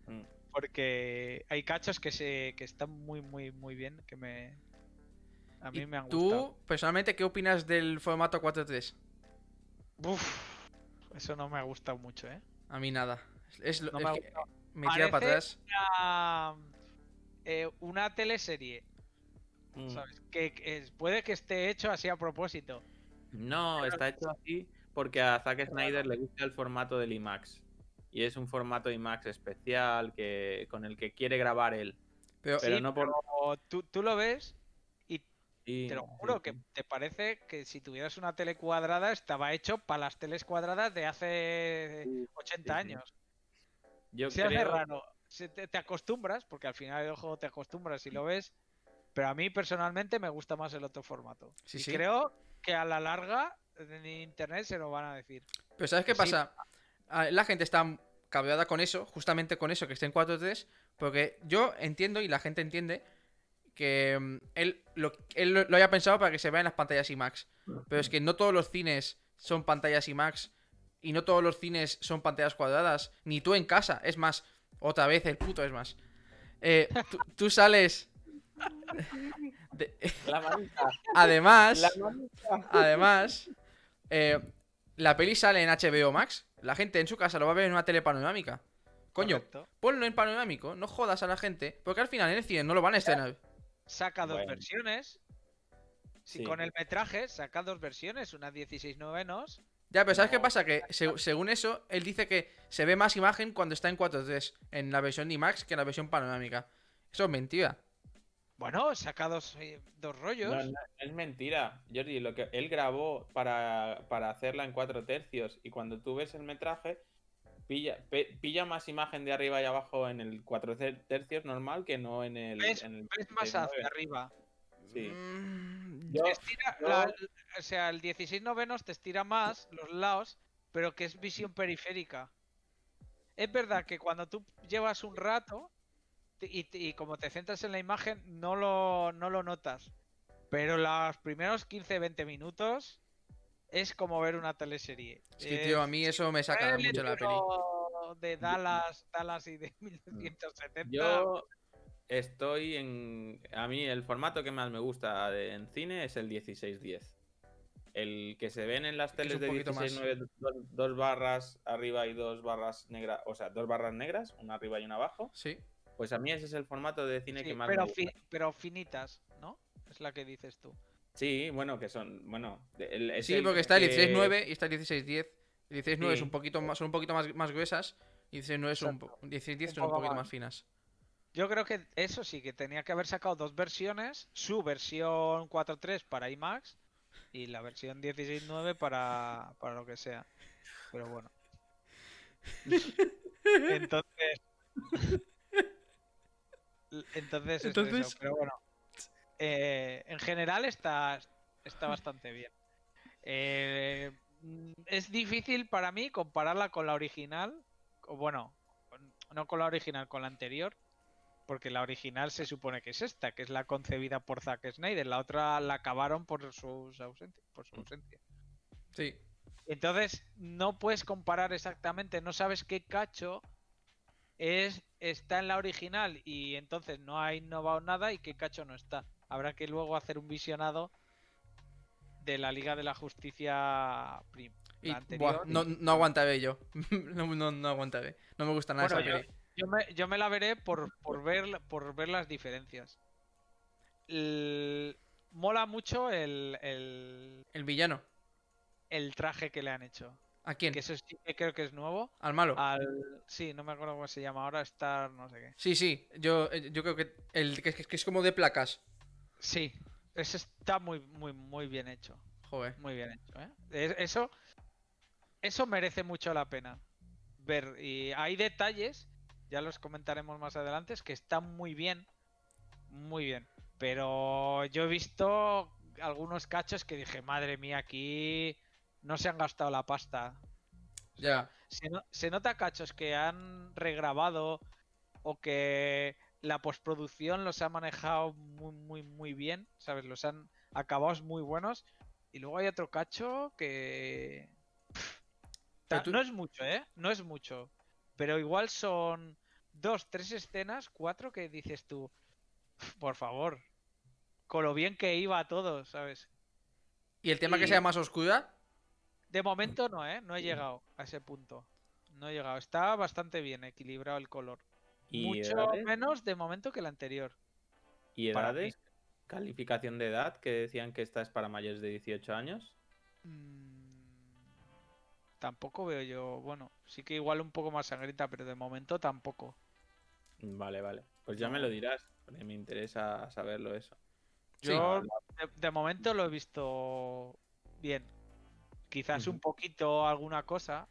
Mm. Porque hay cachos que se que están muy, muy, muy bien, que me... A mí ¿Y me han tú, gustado. personalmente, qué opinas del formato 4.3? Uf, eso no me ha gustado mucho, ¿eh? A mí nada. Es, lo- No es me ha que me tira para Parece- atrás. Una, eh, una teleserie, Mm. ¿sabes? Que, puede que esté hecho así a propósito. No, está hecho así porque a Zack Snyder le gusta el formato del IMAX. Y es un formato IMAX especial que, con el que quiere grabar él. Pero, Pero Sí, no por. pero tú, tú lo ves Sí, Te lo juro sí. que te parece que si tuvieras una tele cuadrada estaba hecho para las teles cuadradas de hace Sí, 80 sí. años. Yo Se hace creo. raro. Se- te, te acostumbras, porque al final el juego te acostumbras y lo ves. Pero a mí personalmente me gusta más el otro formato. Sí, y sí. creo que a la larga en internet se lo van a decir. pero ¿sabes qué pasa? Ah, La gente está cabreada con eso, justamente con eso, que esté en 4.3, porque yo entiendo y la gente entiende que mm, él, lo, él lo, haya pensado para que se vea en las pantallas IMAX. Pero es que no todos los cines son pantallas IMAX y no todos los cines son pantallas cuadradas, ni tú en casa. Es más, otra vez el puto es más. Eh, tú, tú sales... de- La manita, además... la manita. Además, eh, la peli sale en HBO Max. La gente en su casa lo va a ver en una tele panorámica. Coño, Correcto. ponlo en panorámico, no jodas a la gente. Porque al final en el cine no lo van a estrenar. Saca dos Bueno. versiones. Si Sí. con el metraje saca dos versiones, una 16 novenos. Ya, pero ¿sabes qué pasa? Que se- según eso, él dice que se ve más imagen cuando está en 4.3 en la versión de IMAX que en la versión panorámica. Eso es mentira. Bueno, saca dos, eh, dos rollos. No, no, es mentira, Jordi. Lo que él grabó para, para hacerla en cuatro tercios y cuando tú ves el metraje, pilla, pe- pilla más imagen de arriba y abajo en el cuatro ter- tercios normal que no en el. ¿Ves? en el Ves más 69. hacia arriba. Sí. Mm, Yo- Te estira- yo- la- o sea, el 16 novenos te estira más los lados, pero que es visión periférica. Es verdad que cuando tú llevas un rato y, y como te centras en la imagen, no lo, no lo notas. Pero los primeros 15-20 minutos es como ver una teleserie. Es que, tío, a mí eso me saca el mucho la peli. De Dallas, Dallas y de 1970. Yo estoy en. A mí el formato que más me gusta de- en cine es el 16-10. El que se ven en las teles de poquito más. 16-9, dos, dos barras arriba y dos barras negras. O sea, dos barras negras, una arriba y una abajo. Sí. Pues a mí ese es el formato de cine Sí, que más pero, me gusta. fi- pero finitas, ¿no? Es la que dices tú. Sí, bueno, que son. Bueno, el- es Sí, el porque está el que- 16-9 y está el 16-10. El 16-9 es Sí. un poquito más, son un poquito más, más gruesas y 16-9 son un Exacto. po- 16-10 Un son un poco poquito más. más finas. Yo creo que eso sí, que tenía que haber sacado dos versiones, su versión 4.3 para IMAX y la versión 16.9 para, para lo que sea. Pero bueno. Entonces... Entonces, es eso, Entonces- pero bueno. Eh, en general está, está bastante bien. Eh, mm, es difícil para mí compararla con la original. o Bueno, no con la original, con la anterior. Porque la original se supone que es esta, que es la concebida por Zack Snyder. La otra la acabaron por, sus ausencia, por su ausencia. Sí. Entonces, no puedes comparar exactamente, no sabes qué cacho es, está en la original y entonces no ha innovado nada y qué cacho no está. Habrá que luego hacer un visionado de la Liga de la Justicia prim- Y, anterior. buah, no, no aguantaré yo. no, no, no. No me gusta nada Bueno, esa yo-. Yo me, yo me la veré por, por, ver, por ver las diferencias. El- mola mucho el, el, El villano. el traje que le han hecho. ¿A quién? Que eso sí que creo que es nuevo. Al malo. Al, sí, no me acuerdo cómo se llama ahora, Star no sé qué. Sí, sí. Yo, eh, yo creo que el que es como de placas. Sí, eso está muy, muy, muy bien hecho. Joder. Muy bien hecho, ¿eh? Es- Eso, eso merece mucho la pena ver. Y hay detalles, ya los comentaremos más adelante, es que están muy bien. Muy bien. Pero yo he visto algunos cachos que dije, madre mía, aquí no se han gastado la pasta. Ya. se, no- se nota cachos que han regrabado o que la postproducción los ha manejado muy, muy, muy bien, ¿sabes? Los han acabados muy buenos. Y luego hay otro cacho que... pff, Pero ta- tú- No es mucho, ¿eh? No es mucho. Pero igual son dos, tres escenas, cuatro que dices tú, "Pf, por favor, con lo bien que iba todo, ¿sabes? ¿Y el tema que sea más oscura? De momento no, ¿eh? No he llegado a ese punto. No he llegado. Está bastante bien equilibrado el color. ¿Y Mucho edades? menos de momento que el anterior. ¿Y para edades? ¿Calificación de edad? Que decían que esta es para mayores de 18 años. Mm, Tampoco veo yo. Bueno, sí que igual un poco más sangrienta, pero de momento tampoco. Vale, vale. Pues ya me lo dirás, porque me interesa saberlo eso. Sí. Yo de, de momento lo he visto bien. Quizás un poquito alguna cosa.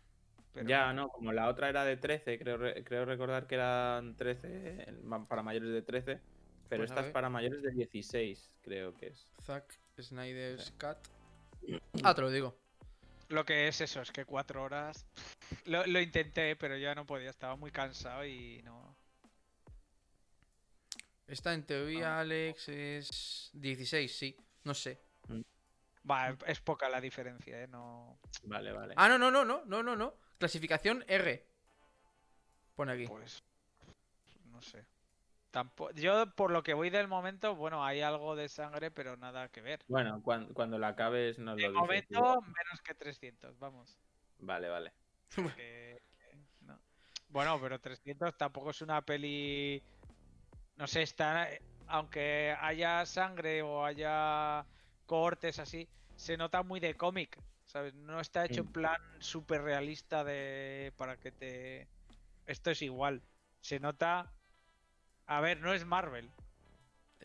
Pero Ya, no, como la otra era de 13, creo, re- creo recordar que eran 13, eh, ma- para mayores de 13, pero Pues esta es para mayores de 16, creo que es. Zack Snyder's Cut. Ah, te lo digo. Lo que es eso, es que cuatro horas. Lo, lo intenté, pero ya no podía. Estaba muy cansado y no. Esta en teoría, Alex, es 16, sí. No sé. Va, es poca la diferencia, ¿eh? No. Vale, vale. Ah, no, no, no, no, no, no, no. Clasificación R. Pone aquí. Pues. No sé. Tampoco... Yo, por lo que voy del momento, bueno, hay algo de sangre, pero nada que ver. Bueno, cuan- cuando la acabes nos De lo dices. tú. momento, menos que 300, vamos. Vale, vale. no. Bueno, pero 300 tampoco es una peli. No sé, está. Aunque haya sangre o haya cortes así, se nota muy de cómic, ¿sabes? No está hecho en plan súper realista de. para que te. Esto es igual. Se nota. A ver, no es Marvel.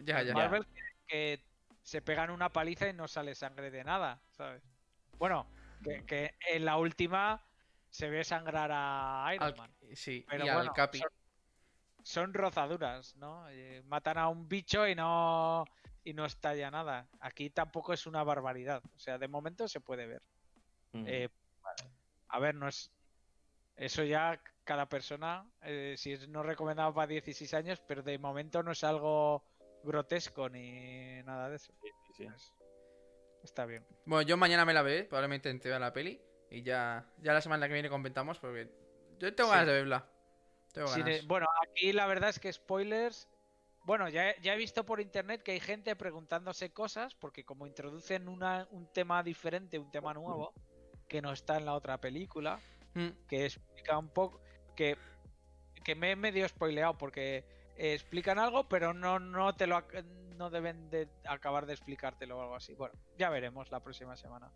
Ya, ya. Marvel que, que se pegan una paliza y no sale sangre de nada, ¿sabes? Bueno, que, que en la última se ve sangrar a Iron Al- Man. sí, Pero y al bueno, Capi. son- son rozaduras, ¿no? Eh, matan a un bicho y no y no estalla nada. Aquí tampoco es una barbaridad. O sea, de momento se puede ver. Mm. Eh, a ver, no es. Eso ya cada persona, eh, si es no recomendado para 16 años, pero de momento no es algo grotesco ni nada de eso. Sí, sí, sí. Pues, está bien. Bueno, yo mañana me la veré, probablemente te vea la peli. Y ya, ya la semana que viene comentamos porque yo tengo Sí. ganas de verla. Tengo ganas. bueno, aquí la verdad es que spoilers. Bueno, ya, he- ya he visto por internet que hay gente preguntándose cosas, porque como introducen una- un tema diferente, un tema nuevo, que no está en la otra película, Mm, que explica un poco. que, que me he medio spoileado, porque explican algo, pero no, no te lo no deben de acabar de explicártelo o algo así. Bueno, ya veremos la próxima semana.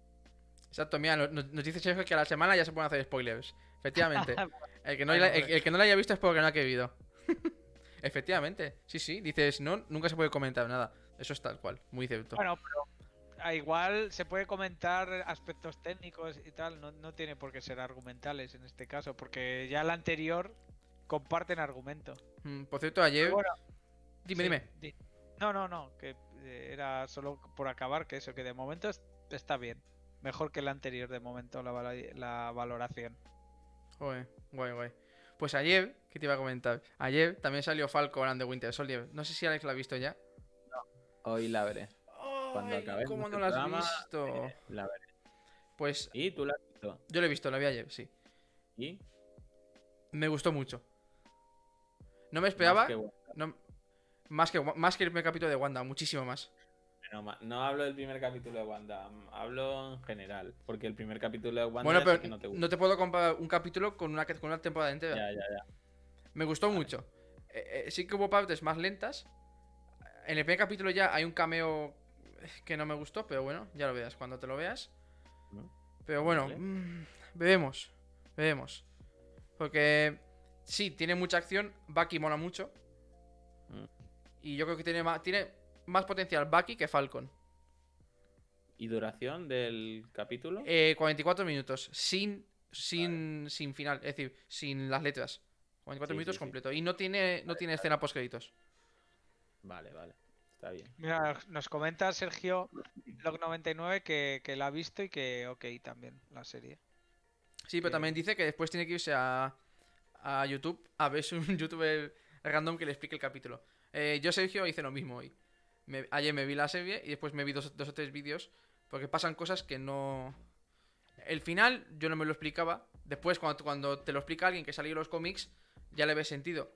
Exacto, mira, nos, nos dice Sergio que a la semana ya se pueden hacer spoilers. Efectivamente. El que no, el, que no la haya visto es porque no ha querido. Efectivamente, sí, sí. Dices, no, nunca se puede comentar nada. Eso es tal cual, muy cierto. Bueno, pero a igual se puede comentar aspectos técnicos y tal, no, no tiene por qué ser argumentales en este caso, porque ya la anterior comparten argumento. Mm, por cierto, ayer. Bueno, dime, sí, dime. di- No, no, no, que eh, era solo por acabar que eso, que de momento es- está bien. Mejor que la anterior de momento la, la valoración. Joder, guay, guay. Pues ayer, ¿qué te iba a comentar? Ayer también salió Falcon and the Winter Soldier. No sé si Alex lo ha visto ya. Hoy la veré. Cuando acabemos ¿Cómo no lo has programa, visto? eh, La veré. Pues ¿Y tú la has visto? yo lo he visto, lo vi ayer, sí. ¿Y? Me gustó mucho. No me esperaba. Más que no- más, que, más que el primer capítulo de Wanda, muchísimo más. No, hablo del primer capítulo de Wanda, mm, hablo en general. Porque el primer capítulo de Wanda bueno, pero que no te no, gusta. te puedo comparar un capítulo con una, con una temporada entera. Ya, ya, ya. Me gustó mucho. Eh, eh, sí que hubo partes más lentas. En el primer capítulo ya hay un cameo que no me gustó, pero bueno, ya lo veas cuando te lo veas. ¿No? Pero bueno, Vale. mm, veremos. Veremos. Porque sí, tiene mucha acción. Bucky mola mucho. Mm. Y yo creo que tiene más, tiene más potencial Bucky que Falcon. ¿Y duración del capítulo? Eh, 44 minutos. Sin, sin, sin final. Es decir, sin las letras. 44 Sí, minutos sí, sí. completo. Y no tiene, no tiene escena post créditos. Vale, vale. Está bien. Mira, nos comenta Sergio Log99 que, que la ha visto y que ok también la serie. Sí, pero también dice que después tiene que irse a, a YouTube a ver si un youtuber random que le explique el capítulo. Eh, yo, Sergio, hice lo mismo hoy. Me- ayer me vi la serie y después me vi dos, dos o tres vídeos porque pasan cosas que no... El final yo no me lo explicaba. Después, cuando, cuando te lo explica alguien que salió los cómics, ya le ves sentido.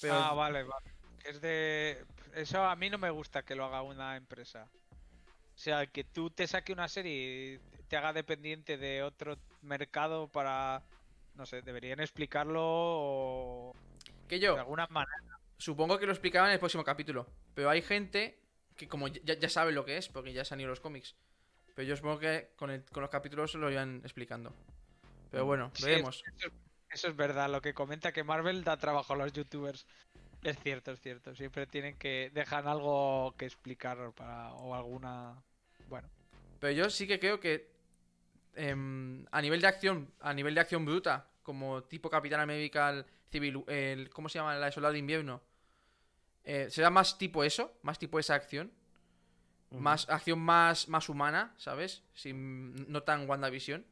Pero- Ah, vale, vale. Es de. Eso a mí no me gusta que lo haga una empresa. O sea, que tú te saque una serie y te haga dependiente de otro mercado para. No sé, deberían explicarlo o- Que de yo, alguna manera. supongo que lo explicaban en el próximo capítulo. Pero hay gente que como ya, ya sabe lo que es, porque ya se han ido los cómics. Pero yo supongo que con, el- con los capítulos se lo iban explicando. Pero bueno, Sí, veremos. Eso, eso es verdad, lo que comenta que Marvel da trabajo a los youtubers. Es cierto, es cierto. Siempre tienen que. dejan algo que explicar para, o alguna. Bueno. Pero yo sí que creo que em, a nivel de acción, a nivel de acción bruta, como tipo Capitán América, Civil, el, ¿cómo se llama? La de Soldado de Invierno. Eh, será más tipo eso, más tipo esa acción, más acción más, más humana, ¿sabes? Sin, no tan WandaVision.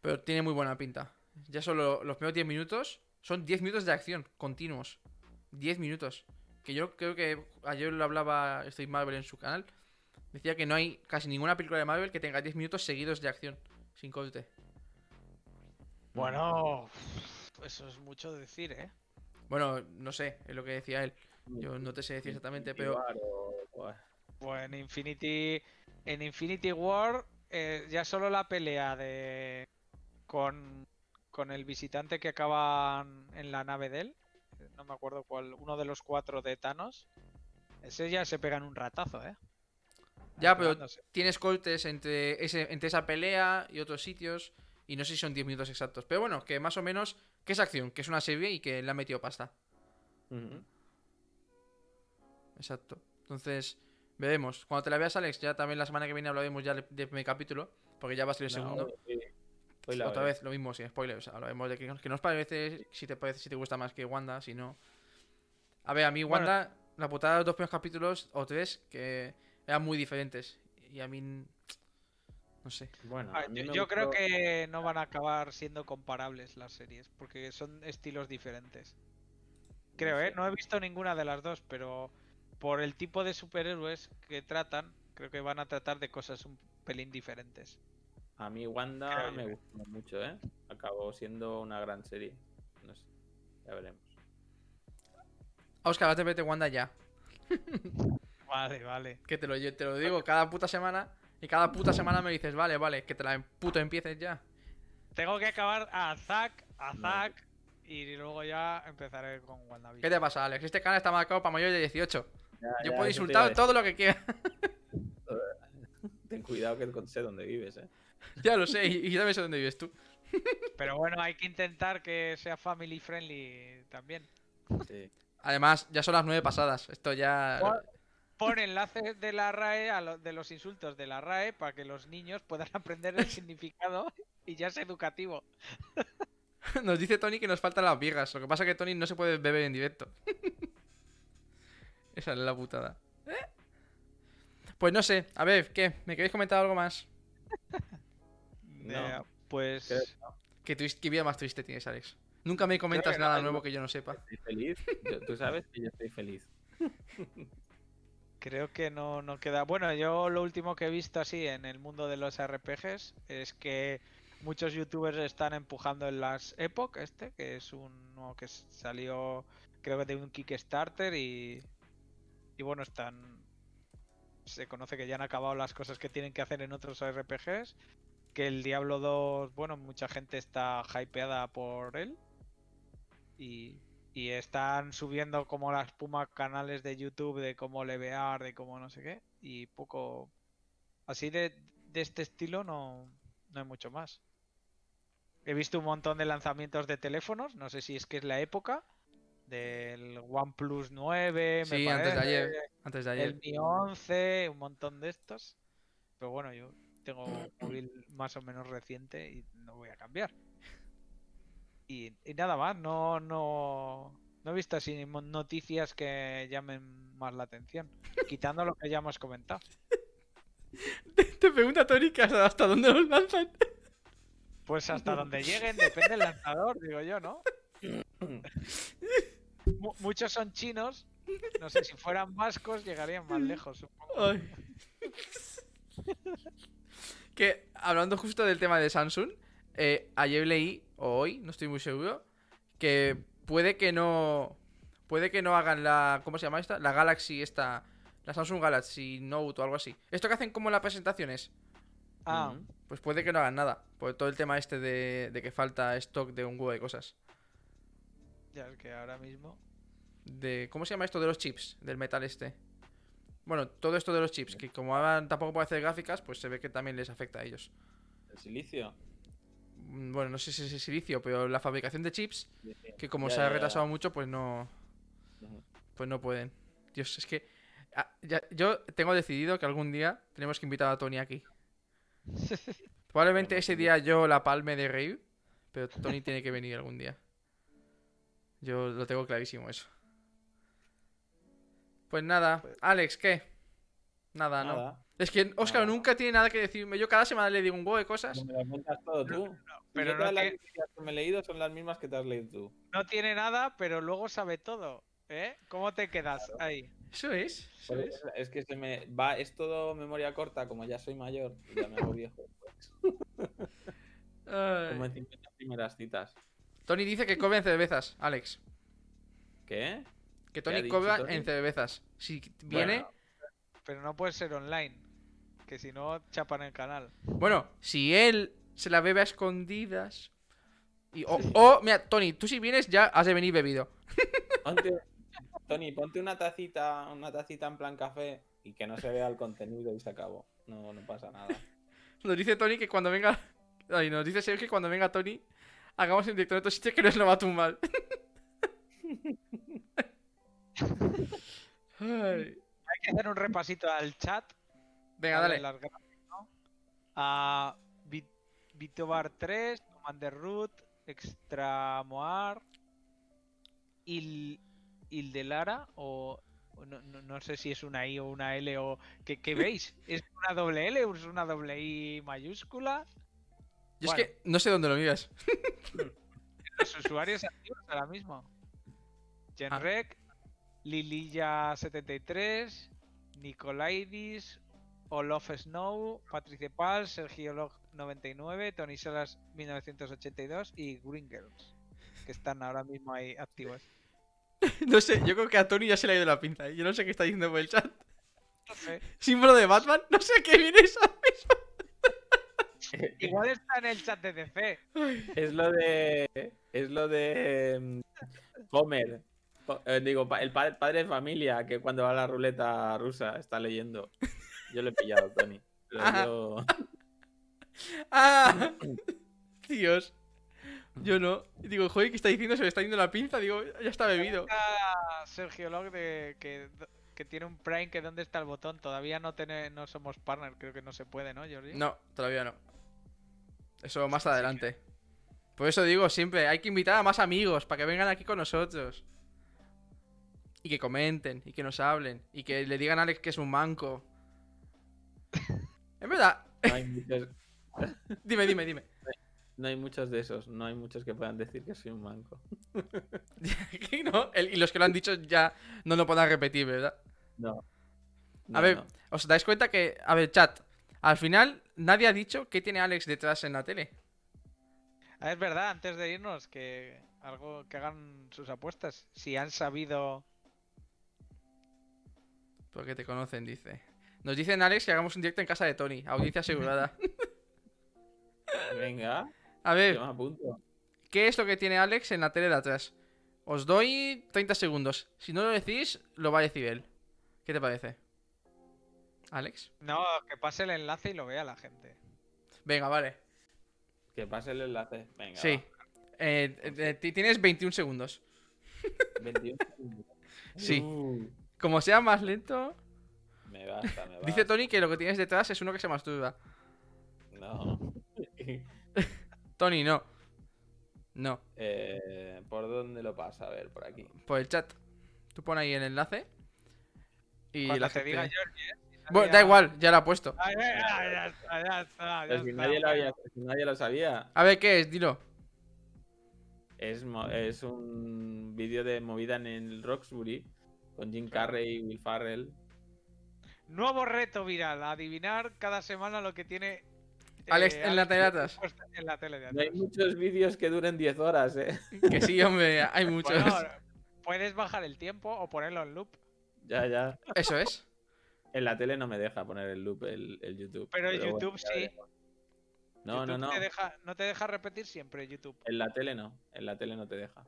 Pero tiene muy buena pinta. Ya solo los primeros 10 minutos son 10 minutos de acción continuos. 10 minutos. Que yo creo que ayer lo hablaba Steve Marvel en su canal. Decía que no hay casi ninguna película de Marvel que tenga 10 minutos seguidos de acción, sin corte. Bueno. Eso es mucho decir, ¿eh? Bueno, no sé, es lo que decía él. Yo no te sé decir exactamente, pero War o- o- Pues en Infinity. En Infinity War. eh, ya solo la pelea de. Con. Con el visitante que acaban en la nave de él. No me acuerdo cuál. Uno de los cuatro de Thanos. Ese ya se pegan un ratazo, ¿eh? Ya, pero- tienes cortes entre, ese, entre esa pelea y otros sitios. Y no sé si son 10 minutos exactos. Pero bueno, que más o menos, que es acción, que es una serie y que le han metido pasta. Exacto. Entonces, veremos. Cuando te la veas, Alex, ya también la semana que viene hablaremos ya del del primer capítulo. Porque ya va a ser el No, segundo. sí. Spoiler Otra vez, lo mismo, sin spoilers. Hablaremos de que, que nos parece, si te parece, si te gusta más que Wanda, si no. A ver, a mí Bueno. Wanda, la putada de los dos primeros capítulos, o tres, que eran muy diferentes. Y a mí. No sé. Bueno, Ah, a mí yo yo creo que no van a acabar siendo comparables las series, porque son estilos diferentes. Creo, ¿eh? No he visto ninguna de las dos, pero por el tipo de superhéroes que tratan, creo que van a tratar de cosas un pelín diferentes. A mí Wanda me gustó mucho, ¿eh? Acabó siendo una gran serie. No sé, ya veremos. Oscar, date vete Wanda ya. Vale, vale. Que te lo, yo te lo digo cada puta semana. Y cada puta semana me dices, vale, vale, que te la puto empieces ya. Tengo que acabar a Zack, a. Zack, y luego ya empezaré con ¿Qué WandaVision. te pasa, Alex? Este canal está marcado para mayores de 18. Ya, Yo ya, puedo insultar todo lo que quiera. Ten cuidado que sé dónde vives, ¿eh? ya lo sé, y, y ya sé dónde vives tú. Pero bueno, hay que intentar que sea family friendly también. Sí. Además, ya son las nueve pasadas. Esto ya. Pon- enlaces de la RAE a lo- de los insultos de la RAE para que los niños puedan aprender el significado y ya es educativo. Nos dice Tony que nos faltan las viejas. Lo que pasa es que Tony no se puede beber en directo. Esa es la putada. ¿Eh? Pues no sé. A ver, ¿qué? ¿Me queréis comentar algo más? No. Pues. ¿Qué, twist- qué vida más triste tienes, Alex? Nunca me comentas no, nada nuevo que yo no sepa. Estoy feliz. Yo- Tú sabes que yo estoy feliz. creo que no, no queda. Bueno, yo lo último que he visto así en el mundo de los RPGs es que muchos youtubers están empujando en las Epoch, este, que es uno que salió creo que de un Kickstarter y, y bueno, están... Se conoce que ya han acabado las cosas que tienen que hacer en otros RPGs. Que el Diablo 2, bueno, mucha gente está hypeada por él. Y, y están subiendo como la espuma canales de YouTube de cómo levear, de cómo no sé qué. Y poco... Así de, de este estilo no, no hay mucho más. He visto un montón de lanzamientos de teléfonos, no sé si es que es la época. Del OnePlus 9, me Sí, antes de parece, ayer. Antes de ayer. el Mi 11, un montón de estos. Pero bueno, yo tengo un móvil más o menos reciente y no voy a cambiar. Y, y nada más, no, no, no he visto así noticias que llamen más la atención. Quitando lo que ya hemos comentado. Te pregunta Tony que hasta, hasta dónde los lanzan. Pues hasta donde lleguen, depende del lanzador, digo yo, ¿no? Mu- muchos son chinos. No sé, si fueran vascos llegarían más lejos. supongo. Ay. Que hablando justo del tema de Samsung, eh, ayer leí, o hoy, no estoy muy seguro, que puede que no. Puede que no hagan la. ¿Cómo se llama esta? La Galaxy, esta. La Samsung Galaxy Note o algo así. Esto que hacen como en las presentaciones. Ah, Ujú. Pues puede que no hagan nada. Por todo el tema este de, de que falta stock de un huevo de cosas. ya es que ahora mismo. De. ¿Cómo se llama esto de los chips? Del metal este. Bueno, todo esto de los chips, que como ahora tampoco puede hacer gráficas, pues se ve que también les afecta a ellos. El silicio. Mm, Bueno, no sé si es silicio, pero la fabricación de chips, Sí, sí. que como Ya, se ha retrasado mucho, pues no. Pues no pueden. Dios, es que. ah, ya- yo tengo decidido que algún día tenemos que invitar a Tony aquí. Probablemente ese día yo la palme de reír, pero Tony tiene que venir algún día. Yo lo tengo clarísimo eso. Pues nada, Alex, ¿qué? Nada, no. Nada. Es que Oscar Nada. nunca tiene nada que decirme. Yo cada semana le digo un huevo de cosas. No me lo cuentas todo tú. pero Yo no todas las tiene- noticias que me he leído son las mismas que te has leído tú. No tiene nada, pero luego sabe todo. ¿Eh? ¿Cómo te quedas ahí? Eso es. Eso Por es. Es que se me va, es todo memoria corta, como ya soy mayor, y ya me hago viejo. Ay. Como en 50 primeras citas. Tony dice que cobra en cervezas, Alex. ¿Qué? Que ¿Qué Tony cobra Tony? en cervezas. Si viene. Bueno, Pero no puede ser online. Que si no, chapan el canal. Bueno, si él se la bebe a escondidas. Y, o, o, mira, Tony, tú si vienes ya has de venir bebido. ponte- Tony, ponte una tacita, una tacita en plan café y que no se vea el contenido y se acabó. No, no pasa nada. Nos dice Tony que cuando venga. Ay, nos dice Sergio que cuando venga Tony. Hagamos en directo de otro sitio que nos lo va a tumbar. Ay. Hay que hacer un repasito al chat. Venga, dale. las gracias, ¿no? A Vi- Vitobar 3, Commander Root, Extra Moar, Il, Ildelara o o no, no- no sé si es una I o una L o ¿qué, qué veis? ¿Es una doble L o es una doble I mayúscula? Yo Bueno. es que no sé dónde lo miras. Los usuarios activos ahora mismo. Genrec, Lililla73, Nicolaidis, Olof Snow, Patricia Pal, Sergio Log 99, Tony Salas 1982 y Green Girls, que están ahora mismo ahí activos. No sé, yo creo que a Tony ya se le ha ido la pinza. ¿eh? Yo no sé qué está diciendo por el chat. No sé. Símbolo de Batman, no sé qué viene eso. Igual está en el chat de DC. Es lo de. Es lo de. mm, Homer. Eh, digo, el pa- padre de familia que cuando va a la ruleta rusa está leyendo. Yo lo he pillado, Tony. Pero Ajá. yo- ¡Ah! Dios. Yo no. Y Digo, joder, ¿qué está diciendo? Se le está yendo la pinza. Digo, ya está bebido. Está Sergio Log de que, que tiene un Prime que dónde está el botón. Todavía no tiene, no somos partner, creo que no se puede, ¿no, Jordi? No, todavía no. Eso más adelante. Por eso digo siempre, hay que invitar a más amigos para que vengan aquí con nosotros. Y que comenten, y que nos hablen, y que le digan a Alex que es un manco. En verdad, no, hay muchos, dime, dime, dime. no hay muchos de esos. No hay muchos que puedan decir que soy un manco. No, el- y los que lo han dicho ya no lo podrán repetir, ¿verdad? No. A ver, no. ¿os dais cuenta que, a ver, chat, al final nadie ha dicho qué tiene Alex detrás en la tele? Ah, es verdad, antes de irnos, que algo que hagan sus apuestas. Si han sabido. Porque te conocen, dice. Nos dicen Alex que hagamos un directo en casa de Tony, audiencia asegurada. Venga, A ver, yo me apunto. ¿qué es lo que tiene Alex en la tele de atrás? Os doy 30 segundos. Si no lo decís, lo va a decir él. ¿Qué te parece? ¿Alex? No, que pase el enlace y lo vea la gente. Venga, vale. Que pase el enlace. Venga. Sí. Eh, eh, ti- tienes 21 segundos. va. 21 segundos. Sí. Uh, Como sea más lento... me basta, me basta. Dice Tony que lo que tienes detrás es uno que se masturba. No. Tony, no. No, Eh, ¿Por dónde lo pasa? A ver, por aquí. por el chat. Tú pon ahí el enlace. Y Cuando la te gente... diga Jordi, ¿eh? Bueno, da igual, ya lo ha puesto. Ay, ay, ay, ya está, ya está, ya Pero si está, nadie, lo había- bueno. si nadie lo sabía. A ver, ¿qué es? Dilo. Es, es un vídeo de movida en el Roxbury con Jim Carrey y Will Farrell. Nuevo reto viral, adivinar cada semana lo que tiene. Alex, eh, en la Alex atrás. puesto En la tele de No hay muchos vídeos que duren 10 horas, ¿eh? Que sí, hombre, hay muchos. Bueno, puedes bajar el tiempo o ponerlo en loop, Ya, ya. Eso es. En la tele no me deja poner el loop el, el YouTube. pero bueno, YouTube sí. No, no, YouTube no. Te deja, no te deja repetir siempre YouTube. En la tele no. En la tele no te deja.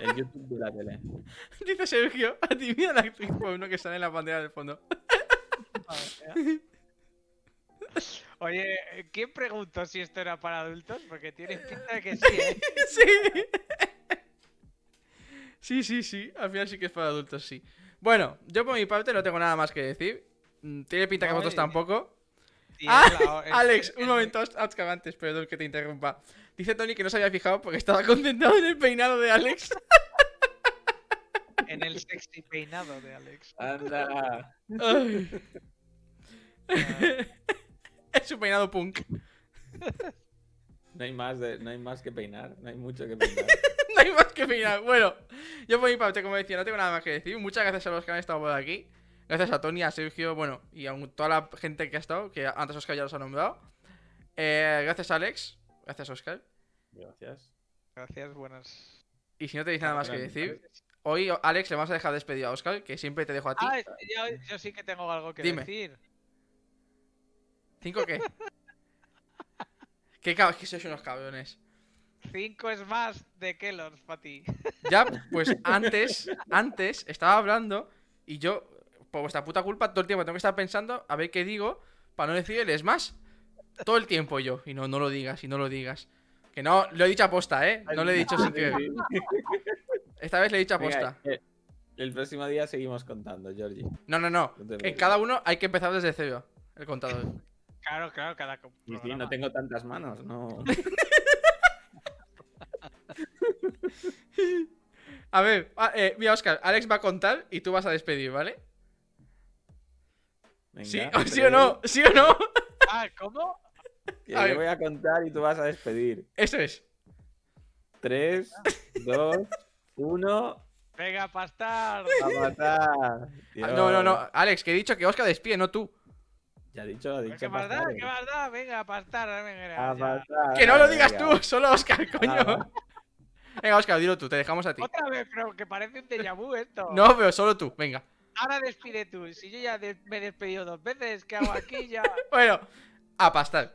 El YouTube de la tele. Dice Sergio, adivina la actriz porno que sale en la pantalla del fondo. Oye, ¿quién preguntó si esto era para adultos? Porque tiene pinta de que sí, ¿eh? sí. Sí, sí, sí. Al final sí que es para adultos, sí. Bueno, yo por mi parte no tengo nada más que decir. Mm, Tiene pinta que vosotros tampoco. Sí, Ah, la- Alex, es- un momento, antes, perdón que te interrumpa. Dice Tony que no se había fijado porque estaba concentrado en el peinado de Alex. En el sexy peinado de Alex. Anda. Ay. Ah, es su peinado punk. No hay más, de- no hay más que peinar. No hay mucho que peinar. No hay más que peinar. Bueno, yo por mi parte, como decía, no tengo nada más que decir. Muchas gracias a los que han estado por aquí. Gracias a Tony, a Sergio, bueno, y a toda la gente que ha estado, que antes Oscar ya los ha nombrado. Eh, gracias Alex. Gracias Oscar. Gracias. Gracias, buenas. Y si no tenéis nada más que decir, hoy Alex le vamos a dejar despedido a Oscar, que siempre te dejo a ti. Ah, yo, yo sí que tengo algo que Dime. decir. ¿Cinco qué? ¿Qué cab- que sois unos cabrones? Cinco es más de Kellogg's para ti. Ya, pues antes, antes estaba hablando y yo, por vuestra puta culpa, todo el tiempo tengo que estar pensando a ver qué digo para no decir el es más. Todo el tiempo yo. Y no, no lo digas, y no lo digas. Que no, lo he dicho aposta, ¿eh? No lo he dicho sin querer. Esta vez le he dicho aposta. eh, el próximo día seguimos contando, Georgie. No, no, no. En preocupes. cada uno hay que empezar desde cero. El contador. Claro, claro, cada sí, no tengo tantas manos, no. A ver, ah, eh, mira, Oscar, Alex va a contar y tú vas a despedir, ¿vale? Venga, ¿Sí? ¿O ¿Sí o no? ¿Sí o no? Ah, ¿cómo? Que A yo voy a contar y tú vas a despedir. Eso es. 3, 2, 1. Venga, pastar. A matar. Ah, No, no, no. Alex, que he dicho que Oscar despide, no tú. Ya ha dicho, ha dicho. ¿Qué más da? pastar. ¿Qué más da? Venga, pastar. Venga, A ya. matar, Que no lo digas venga. tú, solo Oscar, coño. Ah, Venga, Oscar, dilo tú, te dejamos a ti. Otra vez, pero que parece un déjà vu esto. No, pero solo tú, venga. Ahora despide tú. Si yo ya me he despedido dos veces, ¿qué hago aquí ya? Bueno, a pastar.